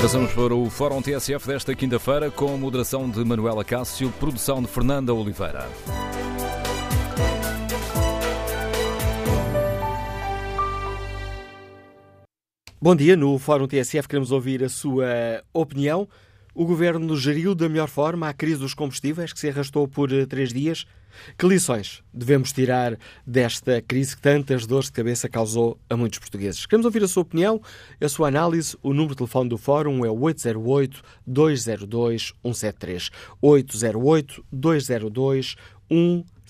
Passamos para o Fórum TSF desta quinta-feira com moderação de Manuela Cássio, produção de Fernanda Oliveira. Bom dia, no Fórum TSF queremos ouvir a sua opinião. O governo geriu da melhor forma a crise dos combustíveis, que se arrastou por eh, três dias. Que lições devemos tirar desta crise que tantas dores de cabeça causou a muitos portugueses? Queremos ouvir a sua opinião, a sua análise. O número de telefone do Fórum é 808-202-173. 808-202-173.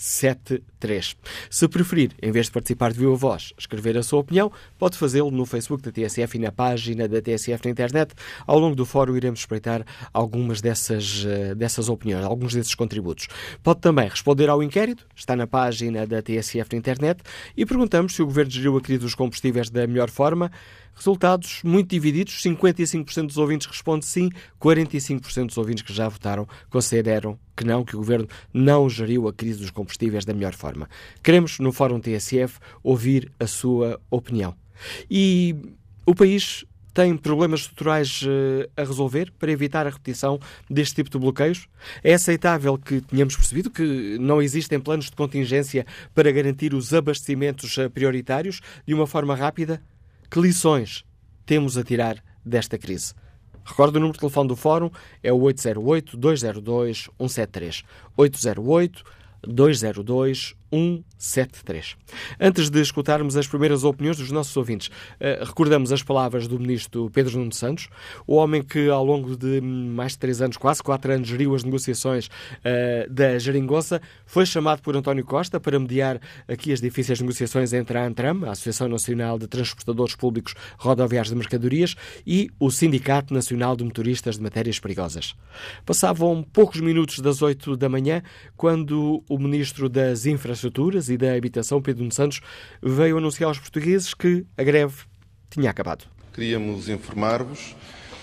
73. Se preferir, em vez de participar de viva voz, escrever a sua opinião, pode fazê-lo no Facebook da TSF e na página da TSF na internet. Ao longo do fórum iremos espreitar algumas dessas, eh, dessas opiniões, alguns desses contributos. Pode também responder ao inquérito, está na página da TSF na internet, e perguntamos se o Governo geriu a crise dos combustíveis da melhor forma. Resultados muito divididos. 55% dos ouvintes responde sim, 45% dos ouvintes que já votaram consideram que não, que o Governo não geriu a crise dos combustíveis da melhor forma. Queremos, no Fórum TSF, ouvir a sua opinião. E o país tem problemas estruturais uh, a resolver para evitar a repetição deste tipo de bloqueios? É aceitável que tenhamos percebido que não existem planos de contingência para garantir os abastecimentos uh, prioritários de uma forma rápida? Que lições temos a tirar desta crise? Recordo o número de telefone do Fórum, é o 808-202-173. 808-202-173. 173. Antes de escutarmos as primeiras opiniões dos nossos ouvintes, uh, recordamos as palavras do ministro Pedro Nuno Santos, o homem que ao longo de mais de três anos, quase quatro anos, geriu as negociações uh, da Geringonça, foi chamado por António Costa para mediar aqui as difíceis negociações entre a ANTRAM, a Associação Nacional de Transportadores Públicos Rodoviários de Mercadorias, e o Sindicato Nacional de Motoristas de Matérias Perigosas. Passavam poucos minutos das oito da manhã quando o ministro das Infraestruturas Infraestruturas e da Habitação, Pedro Santos, veio anunciar aos portugueses que a greve tinha acabado. Queríamos informar-vos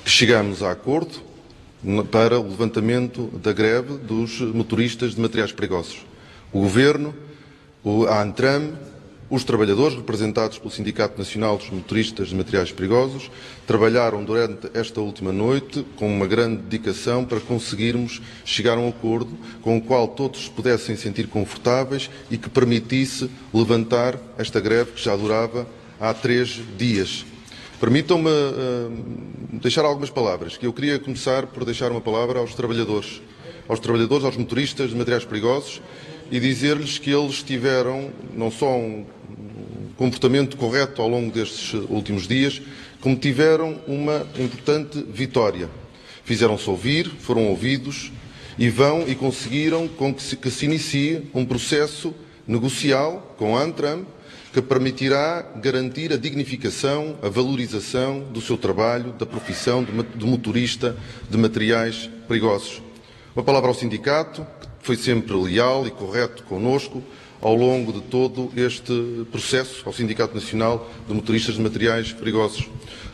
que chegamos a acordo para o levantamento da greve dos motoristas de materiais perigosos. O Governo, a ANTRAM, os trabalhadores, representados pelo Sindicato Nacional dos Motoristas de Materiais Perigosos, trabalharam durante esta última noite com uma grande dedicação para conseguirmos chegar a um acordo com o qual todos se pudessem sentir confortáveis e que permitisse levantar esta greve que já durava há três dias. Permitam-me uh, deixar algumas palavras, que eu queria começar por deixar uma palavra aos trabalhadores, aos trabalhadores, aos motoristas de materiais perigosos, e dizer-lhes que eles tiveram não só um comportamento correto ao longo destes últimos dias, como tiveram uma importante vitória. Fizeram-se ouvir, foram ouvidos e vão e conseguiram com que se, que se inicie um processo negocial com a Antram que permitirá garantir a dignificação, a valorização do seu trabalho, da profissão de motorista de materiais perigosos. Uma palavra ao sindicato, foi sempre leal e correto conosco, ao longo de todo este processo ao Sindicato Nacional de Motoristas de Materiais Perigosos.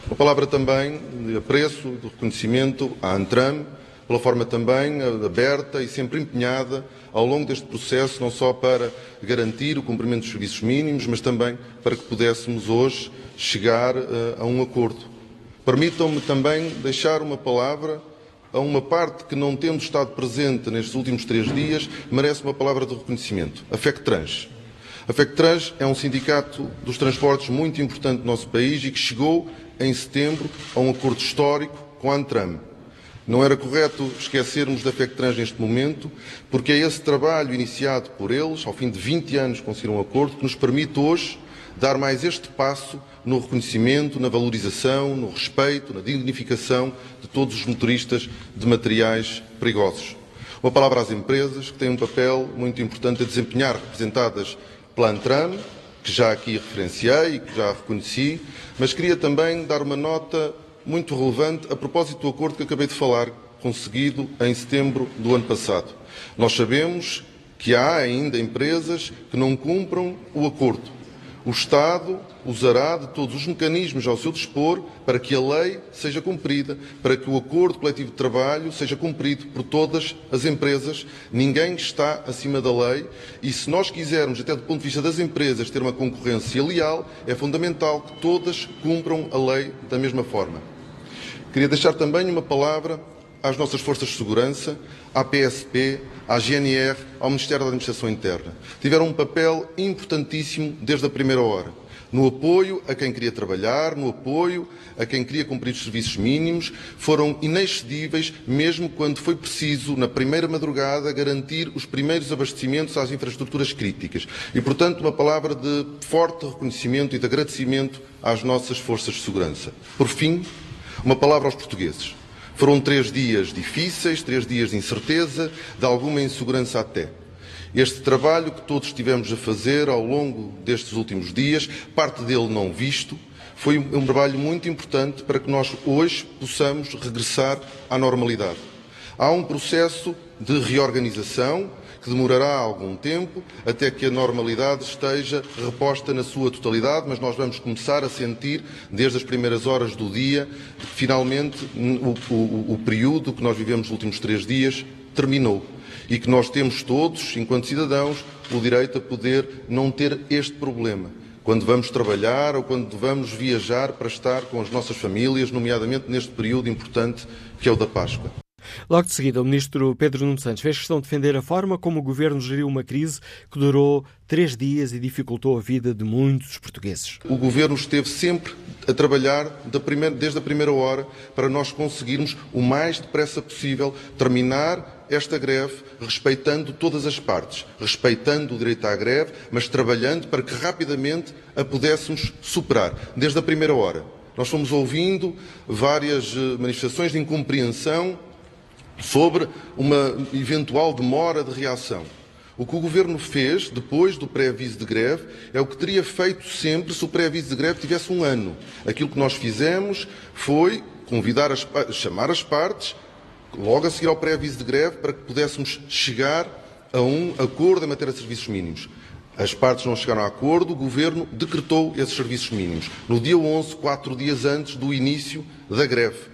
Uma palavra também de apreço, de reconhecimento à Antram, pela forma também aberta e sempre empenhada ao longo deste processo, não só para garantir o cumprimento dos serviços mínimos, mas também para que pudéssemos hoje chegar uh, a um acordo. Permitam-me também deixar uma palavra a uma parte que não tendo estado presente nestes últimos três dias, merece uma palavra de reconhecimento. A FECTRANS. A FECTRANS é um sindicato dos transportes muito importante no nosso país e que chegou em setembro a um acordo histórico com a Antram. Não era correto esquecermos da FECTRANS neste momento, porque é esse trabalho iniciado por eles, ao fim de 20 anos conseguiram um acordo, que nos permite hoje dar mais este passo no reconhecimento, na valorização, no respeito, na dignificação de todos os motoristas de materiais perigosos. Uma palavra às empresas que têm um papel muito importante a desempenhar, representadas pela Antram, que já aqui referenciei e que já reconheci, mas queria também dar uma nota muito relevante a propósito do acordo que acabei de falar, conseguido em setembro do ano passado. Nós sabemos que há ainda empresas que não cumpram o acordo o Estado usará de todos os mecanismos ao seu dispor para que a lei seja cumprida, para que o acordo coletivo de trabalho seja cumprido por todas as empresas. Ninguém está acima da lei e, se nós quisermos, até do ponto de vista das empresas, ter uma concorrência leal, é fundamental que todas cumpram a lei da mesma forma. Queria deixar também uma palavra às nossas forças de segurança, à PSP, à GNR, ao Ministério da Administração Interna. Tiveram um papel importantíssimo desde a primeira hora no apoio a quem queria trabalhar, no apoio a quem queria cumprir os serviços mínimos, foram inexcedíveis, mesmo quando foi preciso, na primeira madrugada, garantir os primeiros abastecimentos às infraestruturas críticas. E, portanto, uma palavra de forte reconhecimento e de agradecimento às nossas forças de segurança. Por fim, uma palavra aos portugueses. Foram três dias difíceis, três dias de incerteza, de alguma insegurança até. Este trabalho que todos tivemos a fazer ao longo destes últimos dias, parte dele não visto, foi um trabalho muito importante para que nós hoje possamos regressar à normalidade. Há um processo de reorganização que demorará algum tempo até que a normalidade esteja reposta na sua totalidade, mas nós vamos começar a sentir, desde as primeiras horas do dia, que finalmente o, o, o período que nós vivemos nos últimos três dias terminou e que nós temos todos, enquanto cidadãos, o direito a poder não ter este problema. Quando vamos trabalhar ou quando vamos viajar para estar com as nossas famílias, nomeadamente neste período importante que é o da Páscoa. Logo de seguida, o ministro Pedro Nuno Santos fez questão de defender a forma como o governo geriu uma crise que durou três dias e dificultou a vida de muitos portugueses. O governo esteve sempre a trabalhar desde a primeira hora para nós conseguirmos o mais depressa possível terminar esta greve respeitando todas as partes, respeitando o direito à greve, mas trabalhando para que rapidamente a pudéssemos superar, desde a primeira hora. Nós fomos ouvindo várias eh, manifestações de incompreensão sobre uma eventual demora de reação. O que o Governo fez depois do pré-aviso de greve é o que teria feito sempre se o pré-aviso de greve tivesse um ano. Aquilo que nós fizemos foi convidar as, chamar as partes, logo a seguir ao pré-aviso de greve, para que pudéssemos chegar a um acordo em matéria de serviços mínimos. As partes não chegaram a acordo, o Governo decretou esses serviços mínimos. No dia 11, quatro dias antes do início da greve.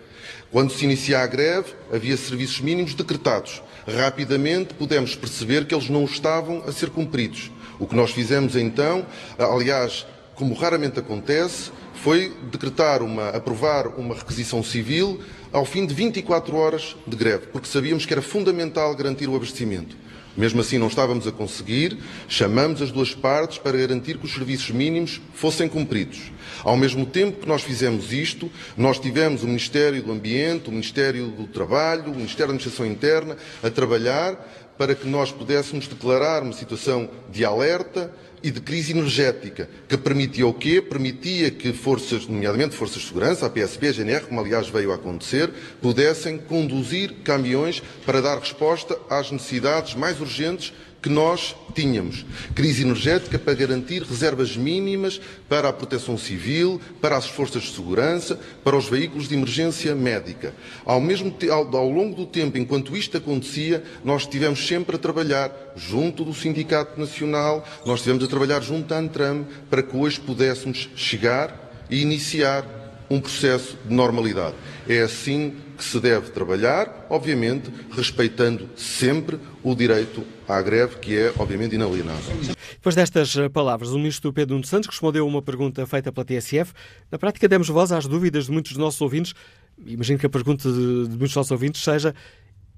Quando se inicia a greve, havia serviços mínimos decretados. Rapidamente pudemos perceber que eles não estavam a ser cumpridos. O que nós fizemos então, aliás, como raramente acontece, foi decretar uma, aprovar uma requisição civil ao fim de 24 horas de greve, porque sabíamos que era fundamental garantir o abastecimento. Mesmo assim, não estávamos a conseguir, chamamos as duas partes para garantir que os serviços mínimos fossem cumpridos. Ao mesmo tempo que nós fizemos isto, nós tivemos o Ministério do Ambiente, o Ministério do Trabalho, o Ministério da Administração Interna a trabalhar para que nós pudéssemos declarar uma situação de alerta e de crise energética, que permitia o quê? Permitia que forças, nomeadamente forças de segurança, a PSP, a GNR, como aliás veio a acontecer, pudessem conduzir caminhões para dar resposta às necessidades mais urgentes que nós tínhamos. Crise energética para garantir reservas mínimas para a proteção civil, para as forças de segurança, para os veículos de emergência médica. Ao, mesmo ao, ao longo do tempo, enquanto isto acontecia, nós estivemos sempre a trabalhar junto do Sindicato Nacional, nós estivemos a trabalhar junto à Antram para que hoje pudéssemos chegar e iniciar um processo de normalidade. É assim que se deve trabalhar, obviamente respeitando sempre o direito à greve, que é, obviamente, inalienável. Depois destas eh, palavras, o ministro Pedro Nuno Santos respondeu a uma pergunta feita pela TSF. Na prática, demos voz às dúvidas de muitos dos nossos ouvintes. Imagino que a pergunta de, de muitos dos nossos ouvintes seja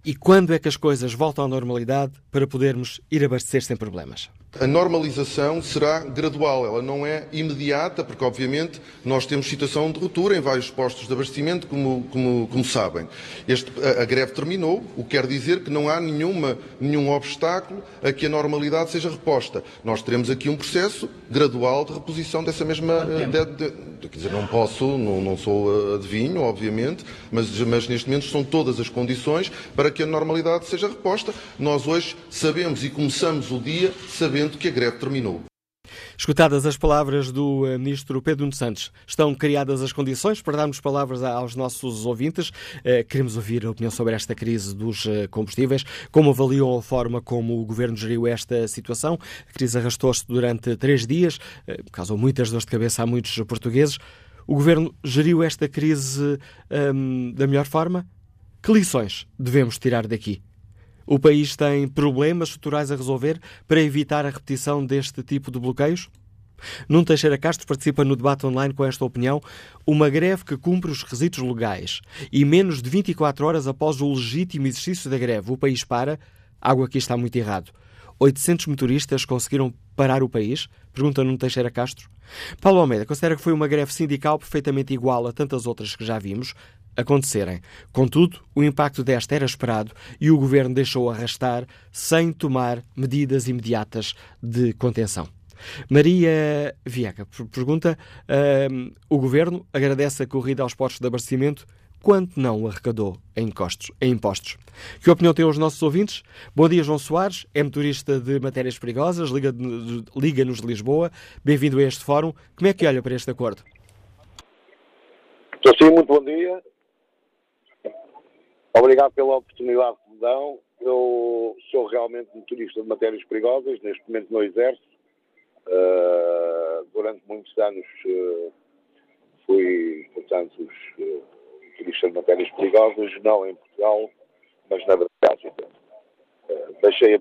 e quando é que as coisas voltam à normalidade para podermos ir abastecer sem problemas? A normalização será gradual, ela não é imediata, porque obviamente nós temos situação de ruptura em vários postos de abastecimento, como, como, como sabem. Este, a, a, greve terminou, o que quer dizer que não há nenhuma, nenhum obstáculo a que a normalidade seja reposta. Nós teremos aqui um processo gradual de reposição dessa mesma. De, de, de, quer dizer, não posso, não, não sou adivinho, obviamente, mas, mas neste momento são todas as condições para que a normalidade seja reposta. Nós hoje sabemos e começamos o dia sabendo que a greve terminou. Escutadas as palavras do eh, Ministro Pedro Nuno Santos, estão criadas as condições para darmos palavras aos nossos ouvintes. Eh, queremos ouvir a opinião sobre esta crise dos eh, combustíveis, como avaliam a forma como o Governo geriu esta situação. A crise arrastou-se durante três dias, causou muitas dores de cabeça a muitos portugueses. O Governo geriu esta crise hum, da melhor forma? Que lições devemos tirar daqui? O país tem problemas estruturais a resolver para evitar a repetição deste tipo de bloqueios? Nuno Teixeira Castro participa no debate online com esta opinião. Uma greve que cumpre os requisitos legais e menos de 24 horas após o legítimo exercício da greve, o país para. Algo aqui está muito errado. 800 motoristas conseguiram parar o país? Pergunta Nuno Teixeira Castro. Paulo Almeida considera que foi uma greve sindical perfeitamente igual a tantas outras que já vimos acontecerem. Contudo, o impacto desta era esperado e o governo deixou arrastar sem tomar medidas imediatas de contenção. Maria Vieca pergunta: uh, o governo agradece a corrida aos postos de abastecimento quanto não arrecadou em, costos, em impostos. Que opinião têm os nossos ouvintes? Bom dia, João Soares, é motorista de matérias perigosas, Liga-nos Liga de Lisboa. Bem-vindo a este fórum. Como é que olha para este acordo? Estou sim, muito bom dia. Obrigado pela oportunidade que me dão. Eu sou realmente motorista de matérias perigosas, neste momento no Exército. Uh, durante muitos anos uh, fui, portanto, uh, motorista de matérias perigosas, não em Portugal, mas na Brasília. Uh, deixei,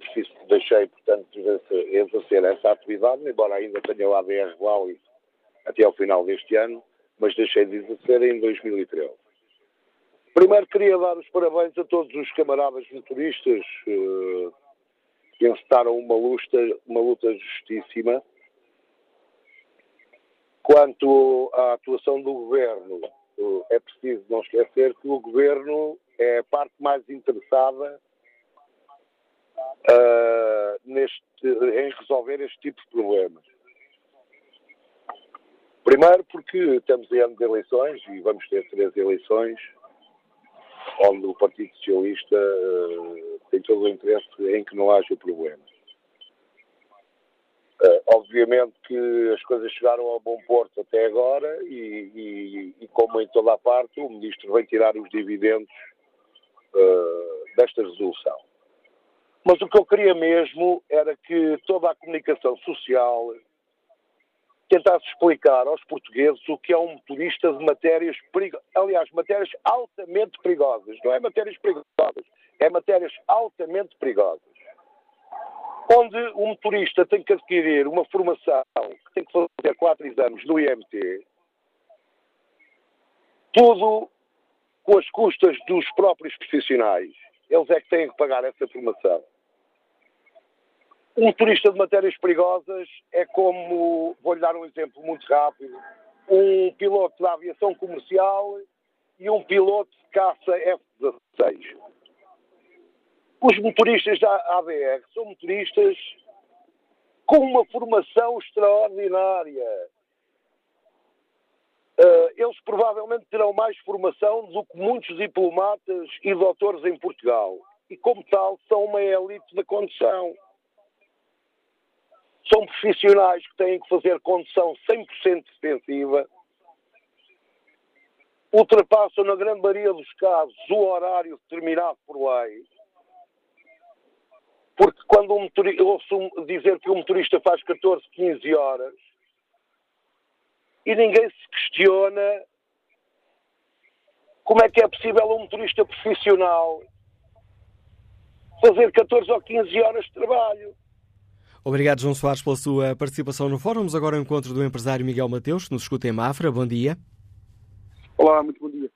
deixei, portanto, exercer essa atividade, embora ainda tenha o ADR Valley até ao final deste ano, mas deixei de exercer em 2013. Primeiro queria dar os parabéns a todos os camaradas motoristas uh, que encetaram uma luta, uma luta justíssima. Quanto à atuação do governo, uh, é preciso não esquecer que o governo é a parte mais interessada uh, neste, em resolver este tipo de problemas. Primeiro porque estamos em ano de eleições e vamos ter três eleições onde o Partido Socialista uh, tem todo o interesse em que não haja problemas. Uh, obviamente que as coisas chegaram ao bom porto até agora e, e, e como em toda a parte, o Ministro vai tirar os dividendos uh, desta resolução. Mas o que eu queria mesmo era que toda a comunicação social tentasse explicar aos portugueses o que é um motorista de matérias perigosas. Aliás, matérias altamente perigosas. Não é matérias perigosas, é matérias altamente perigosas. Onde o motorista tem que adquirir uma formação que tem que fazer 4 exames no IMT, tudo com as custas dos próprios profissionais. Eles é que têm que pagar essa formação. Um motorista de matérias perigosas é como, vou-lhe dar um exemplo muito rápido, um piloto da aviação comercial e um piloto de caça F-16. Os motoristas da ABR são motoristas com uma formação extraordinária. Uh, eles provavelmente terão mais formação do que muitos diplomatas e doutores em Portugal. E, como tal, são uma elite da condução são profissionais que têm que fazer condução 100% defensiva, ultrapassam, na grande maioria dos casos, o horário determinado por lei. Porque quando um motorista, ouço dizer que um motorista faz 14, 15 horas e ninguém se questiona como é que é possível um motorista profissional fazer 14 ou 15 horas de trabalho. Obrigado, João Soares, pela sua participação no fórum. Vamos agora ao encontro do empresário Miguel Mateus, que nos escuta em Mafra. Bom dia. Olá, muito bom dia.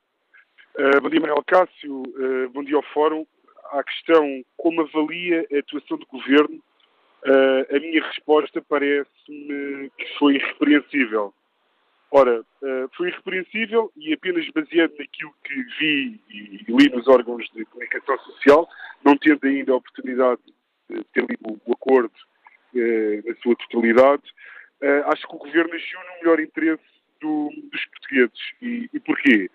Uh, bom dia, Manuel Cássio. Uh, bom dia ao fórum. À questão como avalia a atuação do governo, uh, a minha resposta parece-me que foi irrepreensível. Ora, foi irrepreensível e apenas baseado naquilo que vi e li nos órgãos de comunicação social, não tendo ainda a oportunidade de ter lido o acordo na sua totalidade, eh, acho que o governo agiu no melhor interesse do, dos portugueses. E, e porquê?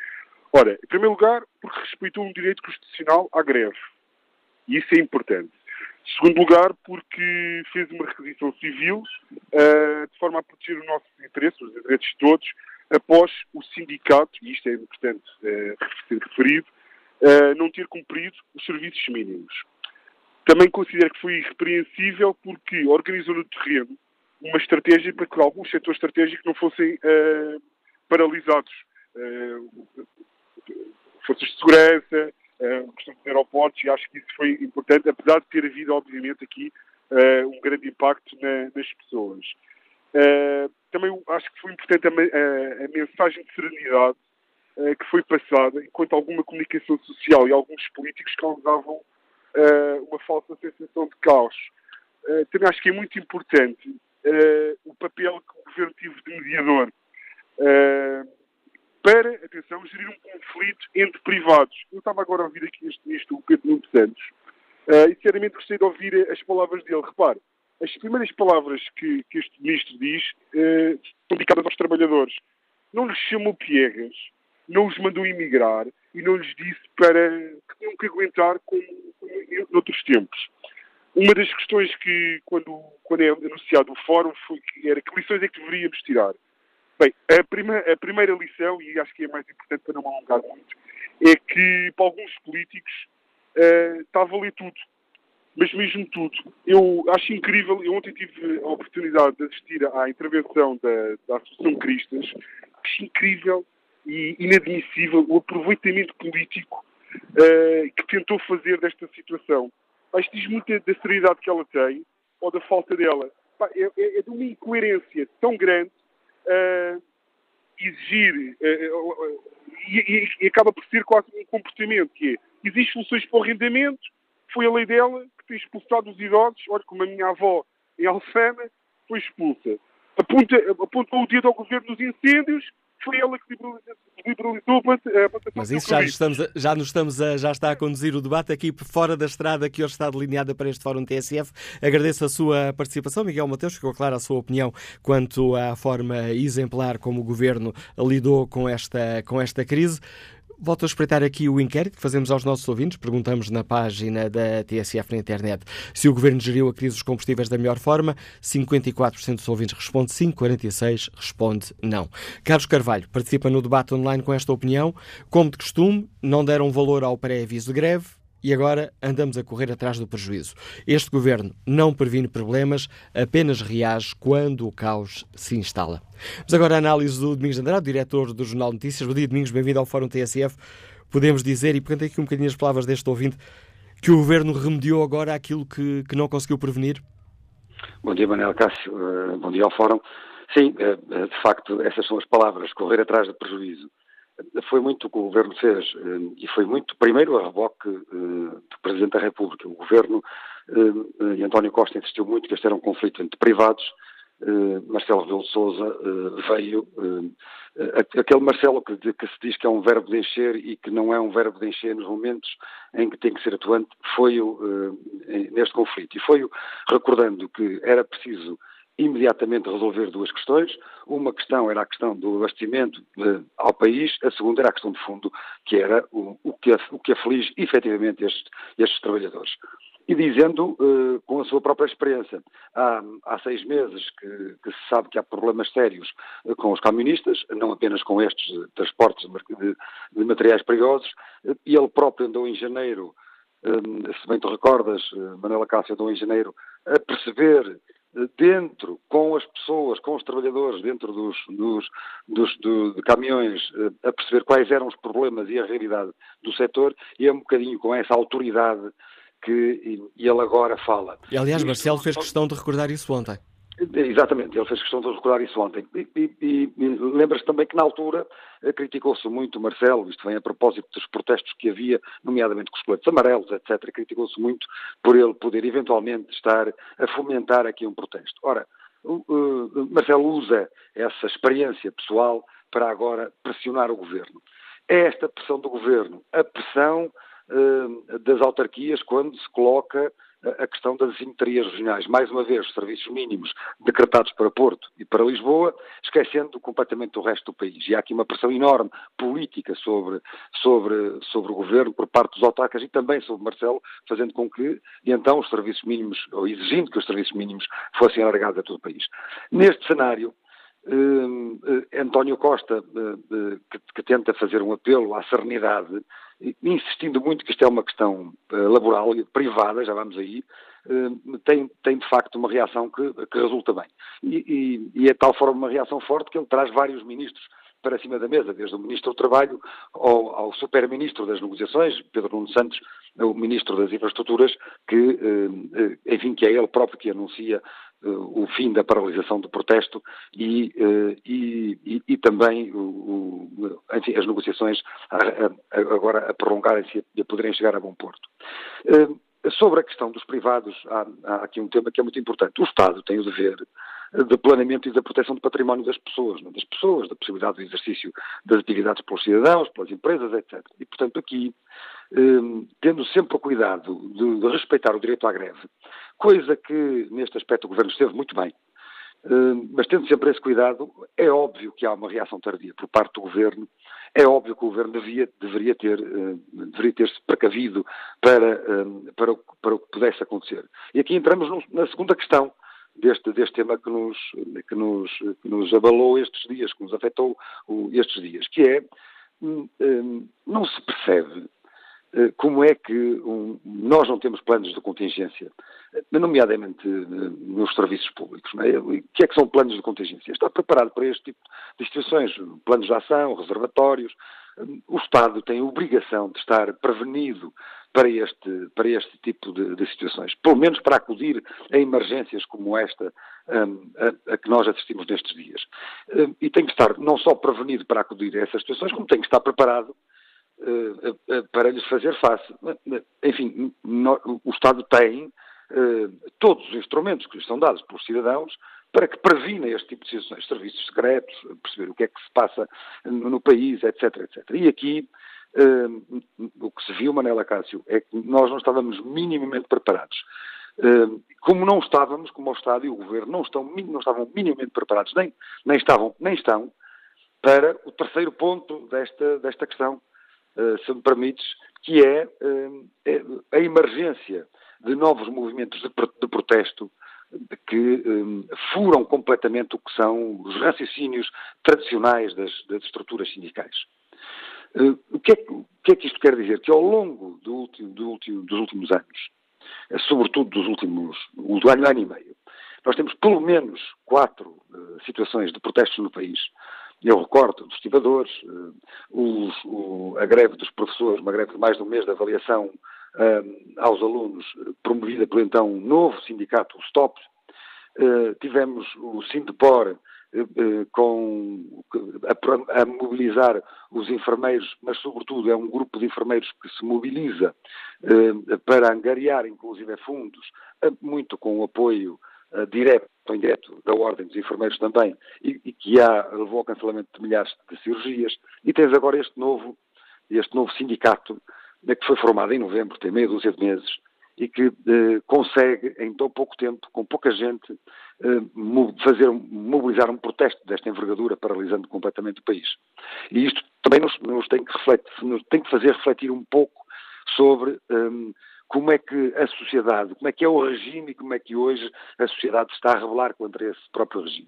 Ora, em primeiro lugar, porque respeitou um direito constitucional à greve. E isso é importante. Em segundo lugar, porque fez uma requisição civil uh, de forma a proteger os nossos interesses, os interesses de todos, após o sindicato, e isto é importante uh, ser referido, uh, não ter cumprido os serviços mínimos. Também considero que foi irrepreensível porque organizou no terreno uma estratégia para que alguns setores estratégicos não fossem uh, paralisados. Uh, forças de segurança, uh, questão dos aeroportos, e acho que isso foi importante, apesar de ter havido, obviamente, aqui uh, um grande impacto na, nas pessoas. Também acho que foi importante a, a, a mensagem de serenidade que foi passada, enquanto alguma comunicação social e alguns políticos causavam uh, uma falsa sensação de caos. também acho que é muito importante o papel que o governo teve de mediador para, atenção, gerir um conflito entre privados. Eu estava agora a ouvir aqui este ministro, o Pedro Nuno Santos, e sinceramente gostei de ouvir as palavras dele. Repare, as primeiras palavras que, que este ministro diz eh, são dedicadas aos trabalhadores. Não lhes chamou piegas, não os mandou emigrar e não lhes disse para que tinham que aguentar como, em outros tempos. Uma das questões que, quando, quando é anunciado o fórum, foi que era que lições é que deveríamos tirar. Bem, a, prima, a primeira lição, e acho que é mais importante para não me alongar muito, é que para alguns políticos uh, está a valer tudo mas mesmo tudo, eu acho incrível, eu ontem tive a oportunidade de assistir à intervenção da, da Associação Cristas, acho incrível e inadmissível o aproveitamento político uh, que tentou fazer desta situação. Que diz muito da seriedade que ela tem, ou da falta dela. É, é, é, de uma incoerência tão grande uh, exigir, uh, e, e, acaba por ser quase um comportamento que é, existem soluções para o rendimento, foi a lei dela que tem expulsado os idosos. Olha, como a minha avó em Alfama foi expulsa. Aponta, apontou o dedo ao governo dos incêndios, foi ela que liberalizou a. Mas isso já, estamos a, já nos estamos a, já está a conduzir o debate aqui fora da estrada que hoje está delineada para este Fórum TSF. Agradeço a sua participação, Miguel Mateus, ficou clara a sua opinião quanto à forma exemplar como o Governo lidou com esta, com esta crise. Volto a espreitar aqui o inquérito que fazemos aos nossos ouvintes. Perguntamos na página da TSF na internet se o governo geriu a crise dos combustíveis da melhor forma. 54% dos ouvintes responde sim, 46% responde não. Carlos Carvalho participa no debate online com esta opinião. Como de costume, não deram valor ao pré-aviso de greve, e agora andamos a correr atrás do prejuízo. Este governo não previne problemas, apenas reage quando o caos se instala. Mas agora a análise do Domingos Andrade, diretor do Jornal Notícias. Bom dia, Domingos, bem-vindo ao Fórum TSF. Podemos dizer, e pegando aqui um bocadinho as palavras deste ouvinte, que o governo remediou agora aquilo que, que não conseguiu prevenir? Bom dia, Manuel Cássio. Uh, bom dia ao Fórum. Sim, uh, de facto, essas são as palavras, correr atrás do prejuízo foi muito o que o Governo fez eh, e foi muito, primeiro, a reboque eh, do Presidente da República. O Governo eh, e António Costa insistiu muito que este era um conflito entre privados. Marcelo Rebelo de Sousa veio, aquele Marcelo que, que, se diz que é um verbo de encher e que não é um verbo de encher nos momentos em que tem que ser atuante, foi neste conflito. E foi recordando que era preciso imediatamente resolver duas questões. Uma questão era a questão do abastecimento de, ao país, a segunda era a questão de fundo, que era o, o, que, o que aflige efetivamente estes, estes trabalhadores. E dizendo uh, com a sua própria experiência, há, há seis meses que, que, se sabe que há problemas sérios uh, com os camionistas, não apenas com estes uh, transportes de, de, materiais perigosos, e ele próprio andou em janeiro, se bem te recordas, Manuela Cássio andou em janeiro, a perceber dentro, com as pessoas, com os trabalhadores, dentro dos, dos, dos do, de caminhões, eh, a perceber quais eram os problemas e a realidade do setor, e é um bocadinho com essa autoridade que ele agora fala. E aliás, Marcelo fez questão de recordar isso ontem. Exatamente, ele fez questão de recordar isso ontem. E, e, e lembra-se também que na altura eh, criticou-se muito Marcelo, isto vem a propósito dos protestos que havia, nomeadamente com os coletes amarelos, etc. Criticou-se muito por ele poder eventualmente estar a fomentar aqui um protesto. Ora, Marcelo usa essa experiência pessoal para agora pressionar o governo. É esta pressão do governo, a pressão uh, das autarquias quando se coloca a questão das assimetrias regionais. Mais uma vez, os serviços mínimos decretados para Porto e para Lisboa, esquecendo completamente o resto do país. E há aqui uma pressão enorme política sobre, sobre, sobre o governo por parte dos autarcas e também sobre Marcelo, fazendo com que, então, os serviços mínimos, ou exigindo que os serviços mínimos fossem alargados a todo o país. Neste cenário, António Costa, uh, que, que, tenta fazer um apelo à serenidade, insistindo muito que isto é uma questão laboral e privada, já vamos aí, tem, tem de facto uma reação que, que resulta bem. E, e, e, é de tal forma uma reação forte que ele traz vários ministros para cima da mesa, desde o Ministro do Trabalho ao, ao Super-Ministro das Negociações, Pedro Nuno Santos, o Ministro das Infraestruturas, que, eh, eh, enfim, que é ele próprio que anuncia eh, o fim da paralisação do protesto e, e, e, e também o, o, enfim, as negociações agora a prolongarem-se e a poderem chegar a bom porto. Sobre a questão dos privados, há, há, aqui um tema que é muito importante. O Estado tem o dever de planeamento e da proteção do património das pessoas, não? das pessoas, da possibilidade do exercício das atividades pelos cidadãos, pelas empresas, etc. E, portanto, aqui, eh, tendo sempre o cuidado de, de, respeitar o direito à greve, coisa que neste aspecto o Governo esteve muito bem, eh, mas tendo sempre esse cuidado, é óbvio que há uma reação tardia por parte do Governo, é óbvio que o Governo devia, deveria ter, eh, deveria ter-se precavido para, para, para o que pudesse acontecer. E aqui entramos na segunda questão, deste, deste tema que nos, que, nos, que nos abalou estes dias, que nos afetou estes dias, que é, hum, hum, não se percebe eh, como é que nós não temos planos de contingência, nomeadamente eh, nos serviços públicos. Não é? O que é que são planos de contingência? Está preparado para este tipo de instituições, planos de ação, reservatórios. O Estado tem a obrigação de estar prevenido para este, para este tipo de, de situações. Pelo menos para acudir a emergências como esta um, a, a, que nós assistimos nestes dias. Um, e tem que estar não só prevenido para acudir a essas situações, como tem que estar preparado uh, para lhes fazer face. Enfim, no, o Estado tem uh, todos os instrumentos que lhes são dados pelos cidadãos para que previna este tipo de situações, serviços secretos, perceber o que é que se passa no, país, etc, etc. E aqui Uh, o que se viu, Manela Cássio, é que nós não estávamos minimamente preparados. Uh, como não estávamos, como o Estado e o Governo não, estão, não estavam minimamente preparados, nem, nem, estavam, nem estão, para o terceiro ponto desta, desta questão, uh, se me permites, que é, é, a emergência de novos movimentos de, de protesto que um, furam completamente o que são os raciocínios tradicionais das, das estruturas sindicais. Uh, o, que é, o, que é, que isto quer dizer? Que ao longo do último, do último, dos últimos anos, uh, sobretudo dos últimos, do ano, ano e meio, nós temos pelo menos quatro uh, situações de protestos no país. Eu recordo dos estivadores, os, o, a greve dos professores, uma greve de mais de um mês de avaliação aos alunos, promovida pelo então novo sindicato, o STOP. tivemos o Sindepor, eh, eh, com, a, a, mobilizar os enfermeiros, mas sobretudo é um grupo de enfermeiros que se mobiliza para angariar inclusive fundos, muito com o apoio direto ou indireto da Ordem dos Enfermeiros também, e, e, que há, levou ao cancelamento de milhares de cirurgias, e tens agora este novo, este novo sindicato, que foi formado em novembro, tem meia dúzia de meses, e que eh, consegue, em tão pouco tempo, com pouca gente, eh, fazer, mobilizar um protesto desta envergadura, paralisando completamente o país. E isto também nos, nos, tem, que refletir, nos tem que fazer refletir um pouco sobre um, como é que a sociedade, como é que é o regime e como é que hoje a sociedade está a revelar contra esse próprio regime.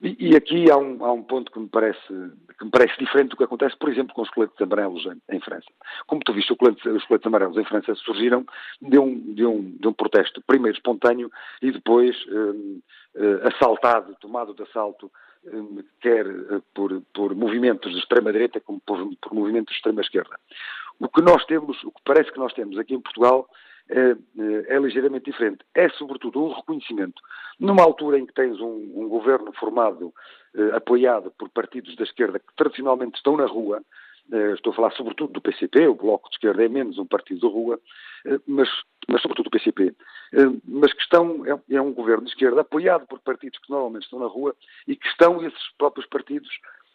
E, e aqui há um, há um, ponto que me, parece, que me parece diferente do que acontece, por exemplo, com os coletes amarelos em, em França. Como tu viste, os coletes amarelos em França surgiram de um, de um, de um protesto, primeiro espontâneo e depois um, uh, assaltado, tomado de assalto, um, quer uh, por, por movimentos de extrema-direita como por, por movimentos de extrema-esquerda. O que nós temos, o que parece que nós temos aqui em Portugal é, é, é ligeiramente diferente. É, sobretudo, um reconhecimento. Numa altura em que tens um, um governo formado, eh, apoiado por partidos da esquerda que tradicionalmente estão na rua, estou a falar sobretudo do PCP, o Bloco de Esquerda é menos um partido de rua, mas, mas sobretudo do PCP, mas que estão, é, é, um governo de esquerda apoiado por partidos que normalmente estão na rua e que estão esses próprios partidos,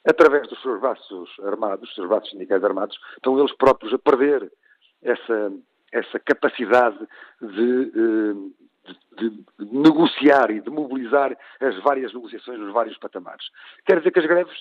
através dos seus braços armados, dos seus braços sindicais armados, estão eles próprios a perder essa, essa capacidade de, eh, de, de, negociar e de mobilizar as várias negociações nos vários patamares. Quer dizer que as greves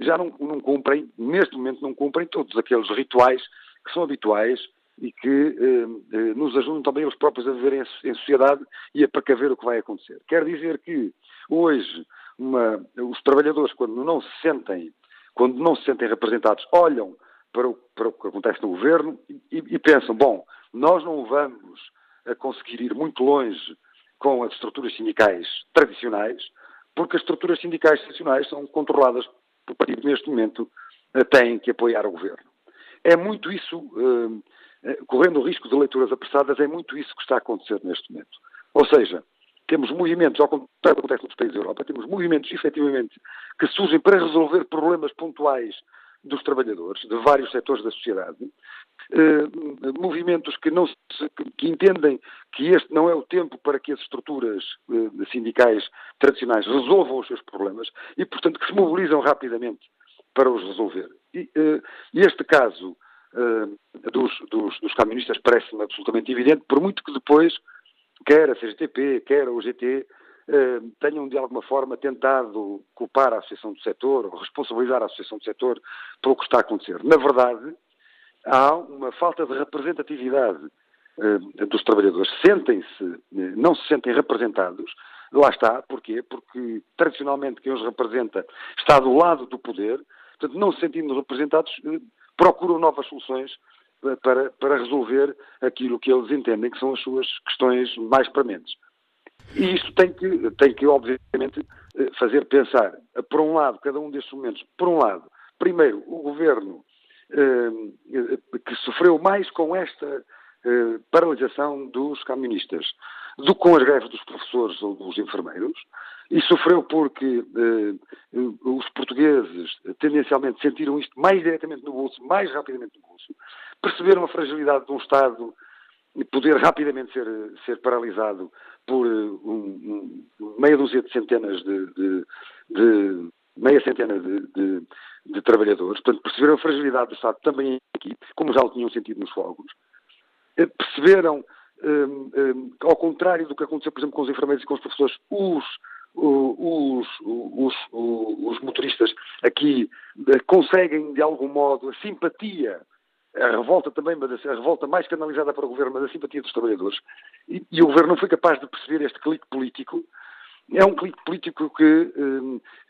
já não, não cumprem, neste momento não cumprem todos aqueles rituais que são habituais e que eh, eh nos ajudam também os próprios a viver em, em, sociedade e a precaver o que vai acontecer. Quer dizer que hoje uma, os trabalhadores, quando não se sentem, quando não se sentem representados, olham para o, para o que acontece no governo e, e pensam, bom, nós não vamos conseguir ir muito longe com as estruturas sindicais tradicionais, porque as estruturas sindicais tradicionais são controladas o partido neste momento tem que apoiar o governo. É muito isso, correndo o risco de leituras apressadas, é muito isso que está a acontecer neste momento. Ou seja, temos movimentos, ao contrário do que acontece nos países da Europa, temos movimentos, efetivamente, que surgem para resolver problemas pontuais dos trabalhadores, de vários setores da sociedade, eh, movimentos que, não se, que entendem que este não é o tempo para que as estruturas eh, sindicais tradicionais resolvam os seus problemas e, portanto, que se mobilizam rapidamente para os resolver. E eh, este caso dos, dos, dos camionistas parece-me absolutamente evidente, por muito que depois, quer a CGTP, quer a UGT, tenham de alguma forma tentado culpar a Associação do Setor ou responsabilizar a Associação do Setor pelo que está a acontecer. Na verdade, há uma falta de representatividade uh, dos trabalhadores. Sentem-se, uh, não se sentem representados. Lá está, porquê? Porque tradicionalmente quem os representa está do lado do poder, portanto, não se sentindo representados, procuram novas soluções para, para resolver aquilo que eles entendem que são as suas questões mais prementes. E isto tem que, tem que, obviamente, eh, fazer pensar, eh, por um lado, cada um destes momentos, por um lado, primeiro, o governo eh, que sofreu mais com esta paralisação dos camionistas do que com as greves dos professores ou dos enfermeiros, e sofreu porque os portugueses tendencialmente sentiram isto mais diretamente no bolso, mais rapidamente no bolso, perceberam a fragilidade de um Estado poder rapidamente ser, ser paralisado por uh, um, um, meia dúzia de centenas de, de, de meia centena de, de, trabalhadores, portanto, perceberam a fragilidade do Estado também aqui, como já o tinham sentido nos fogos, eh, perceberam, um, um, ao contrário do que aconteceu, por exemplo, com os enfermeiros e com os professores, os, os, os, os motoristas aqui eh, conseguem, de algum modo, a simpatia a revolta também, mas a revolta mais canalizada para o governo, mas a simpatia dos trabalhadores. E, e o governo não foi capaz de perceber este clique político. É um clique político que,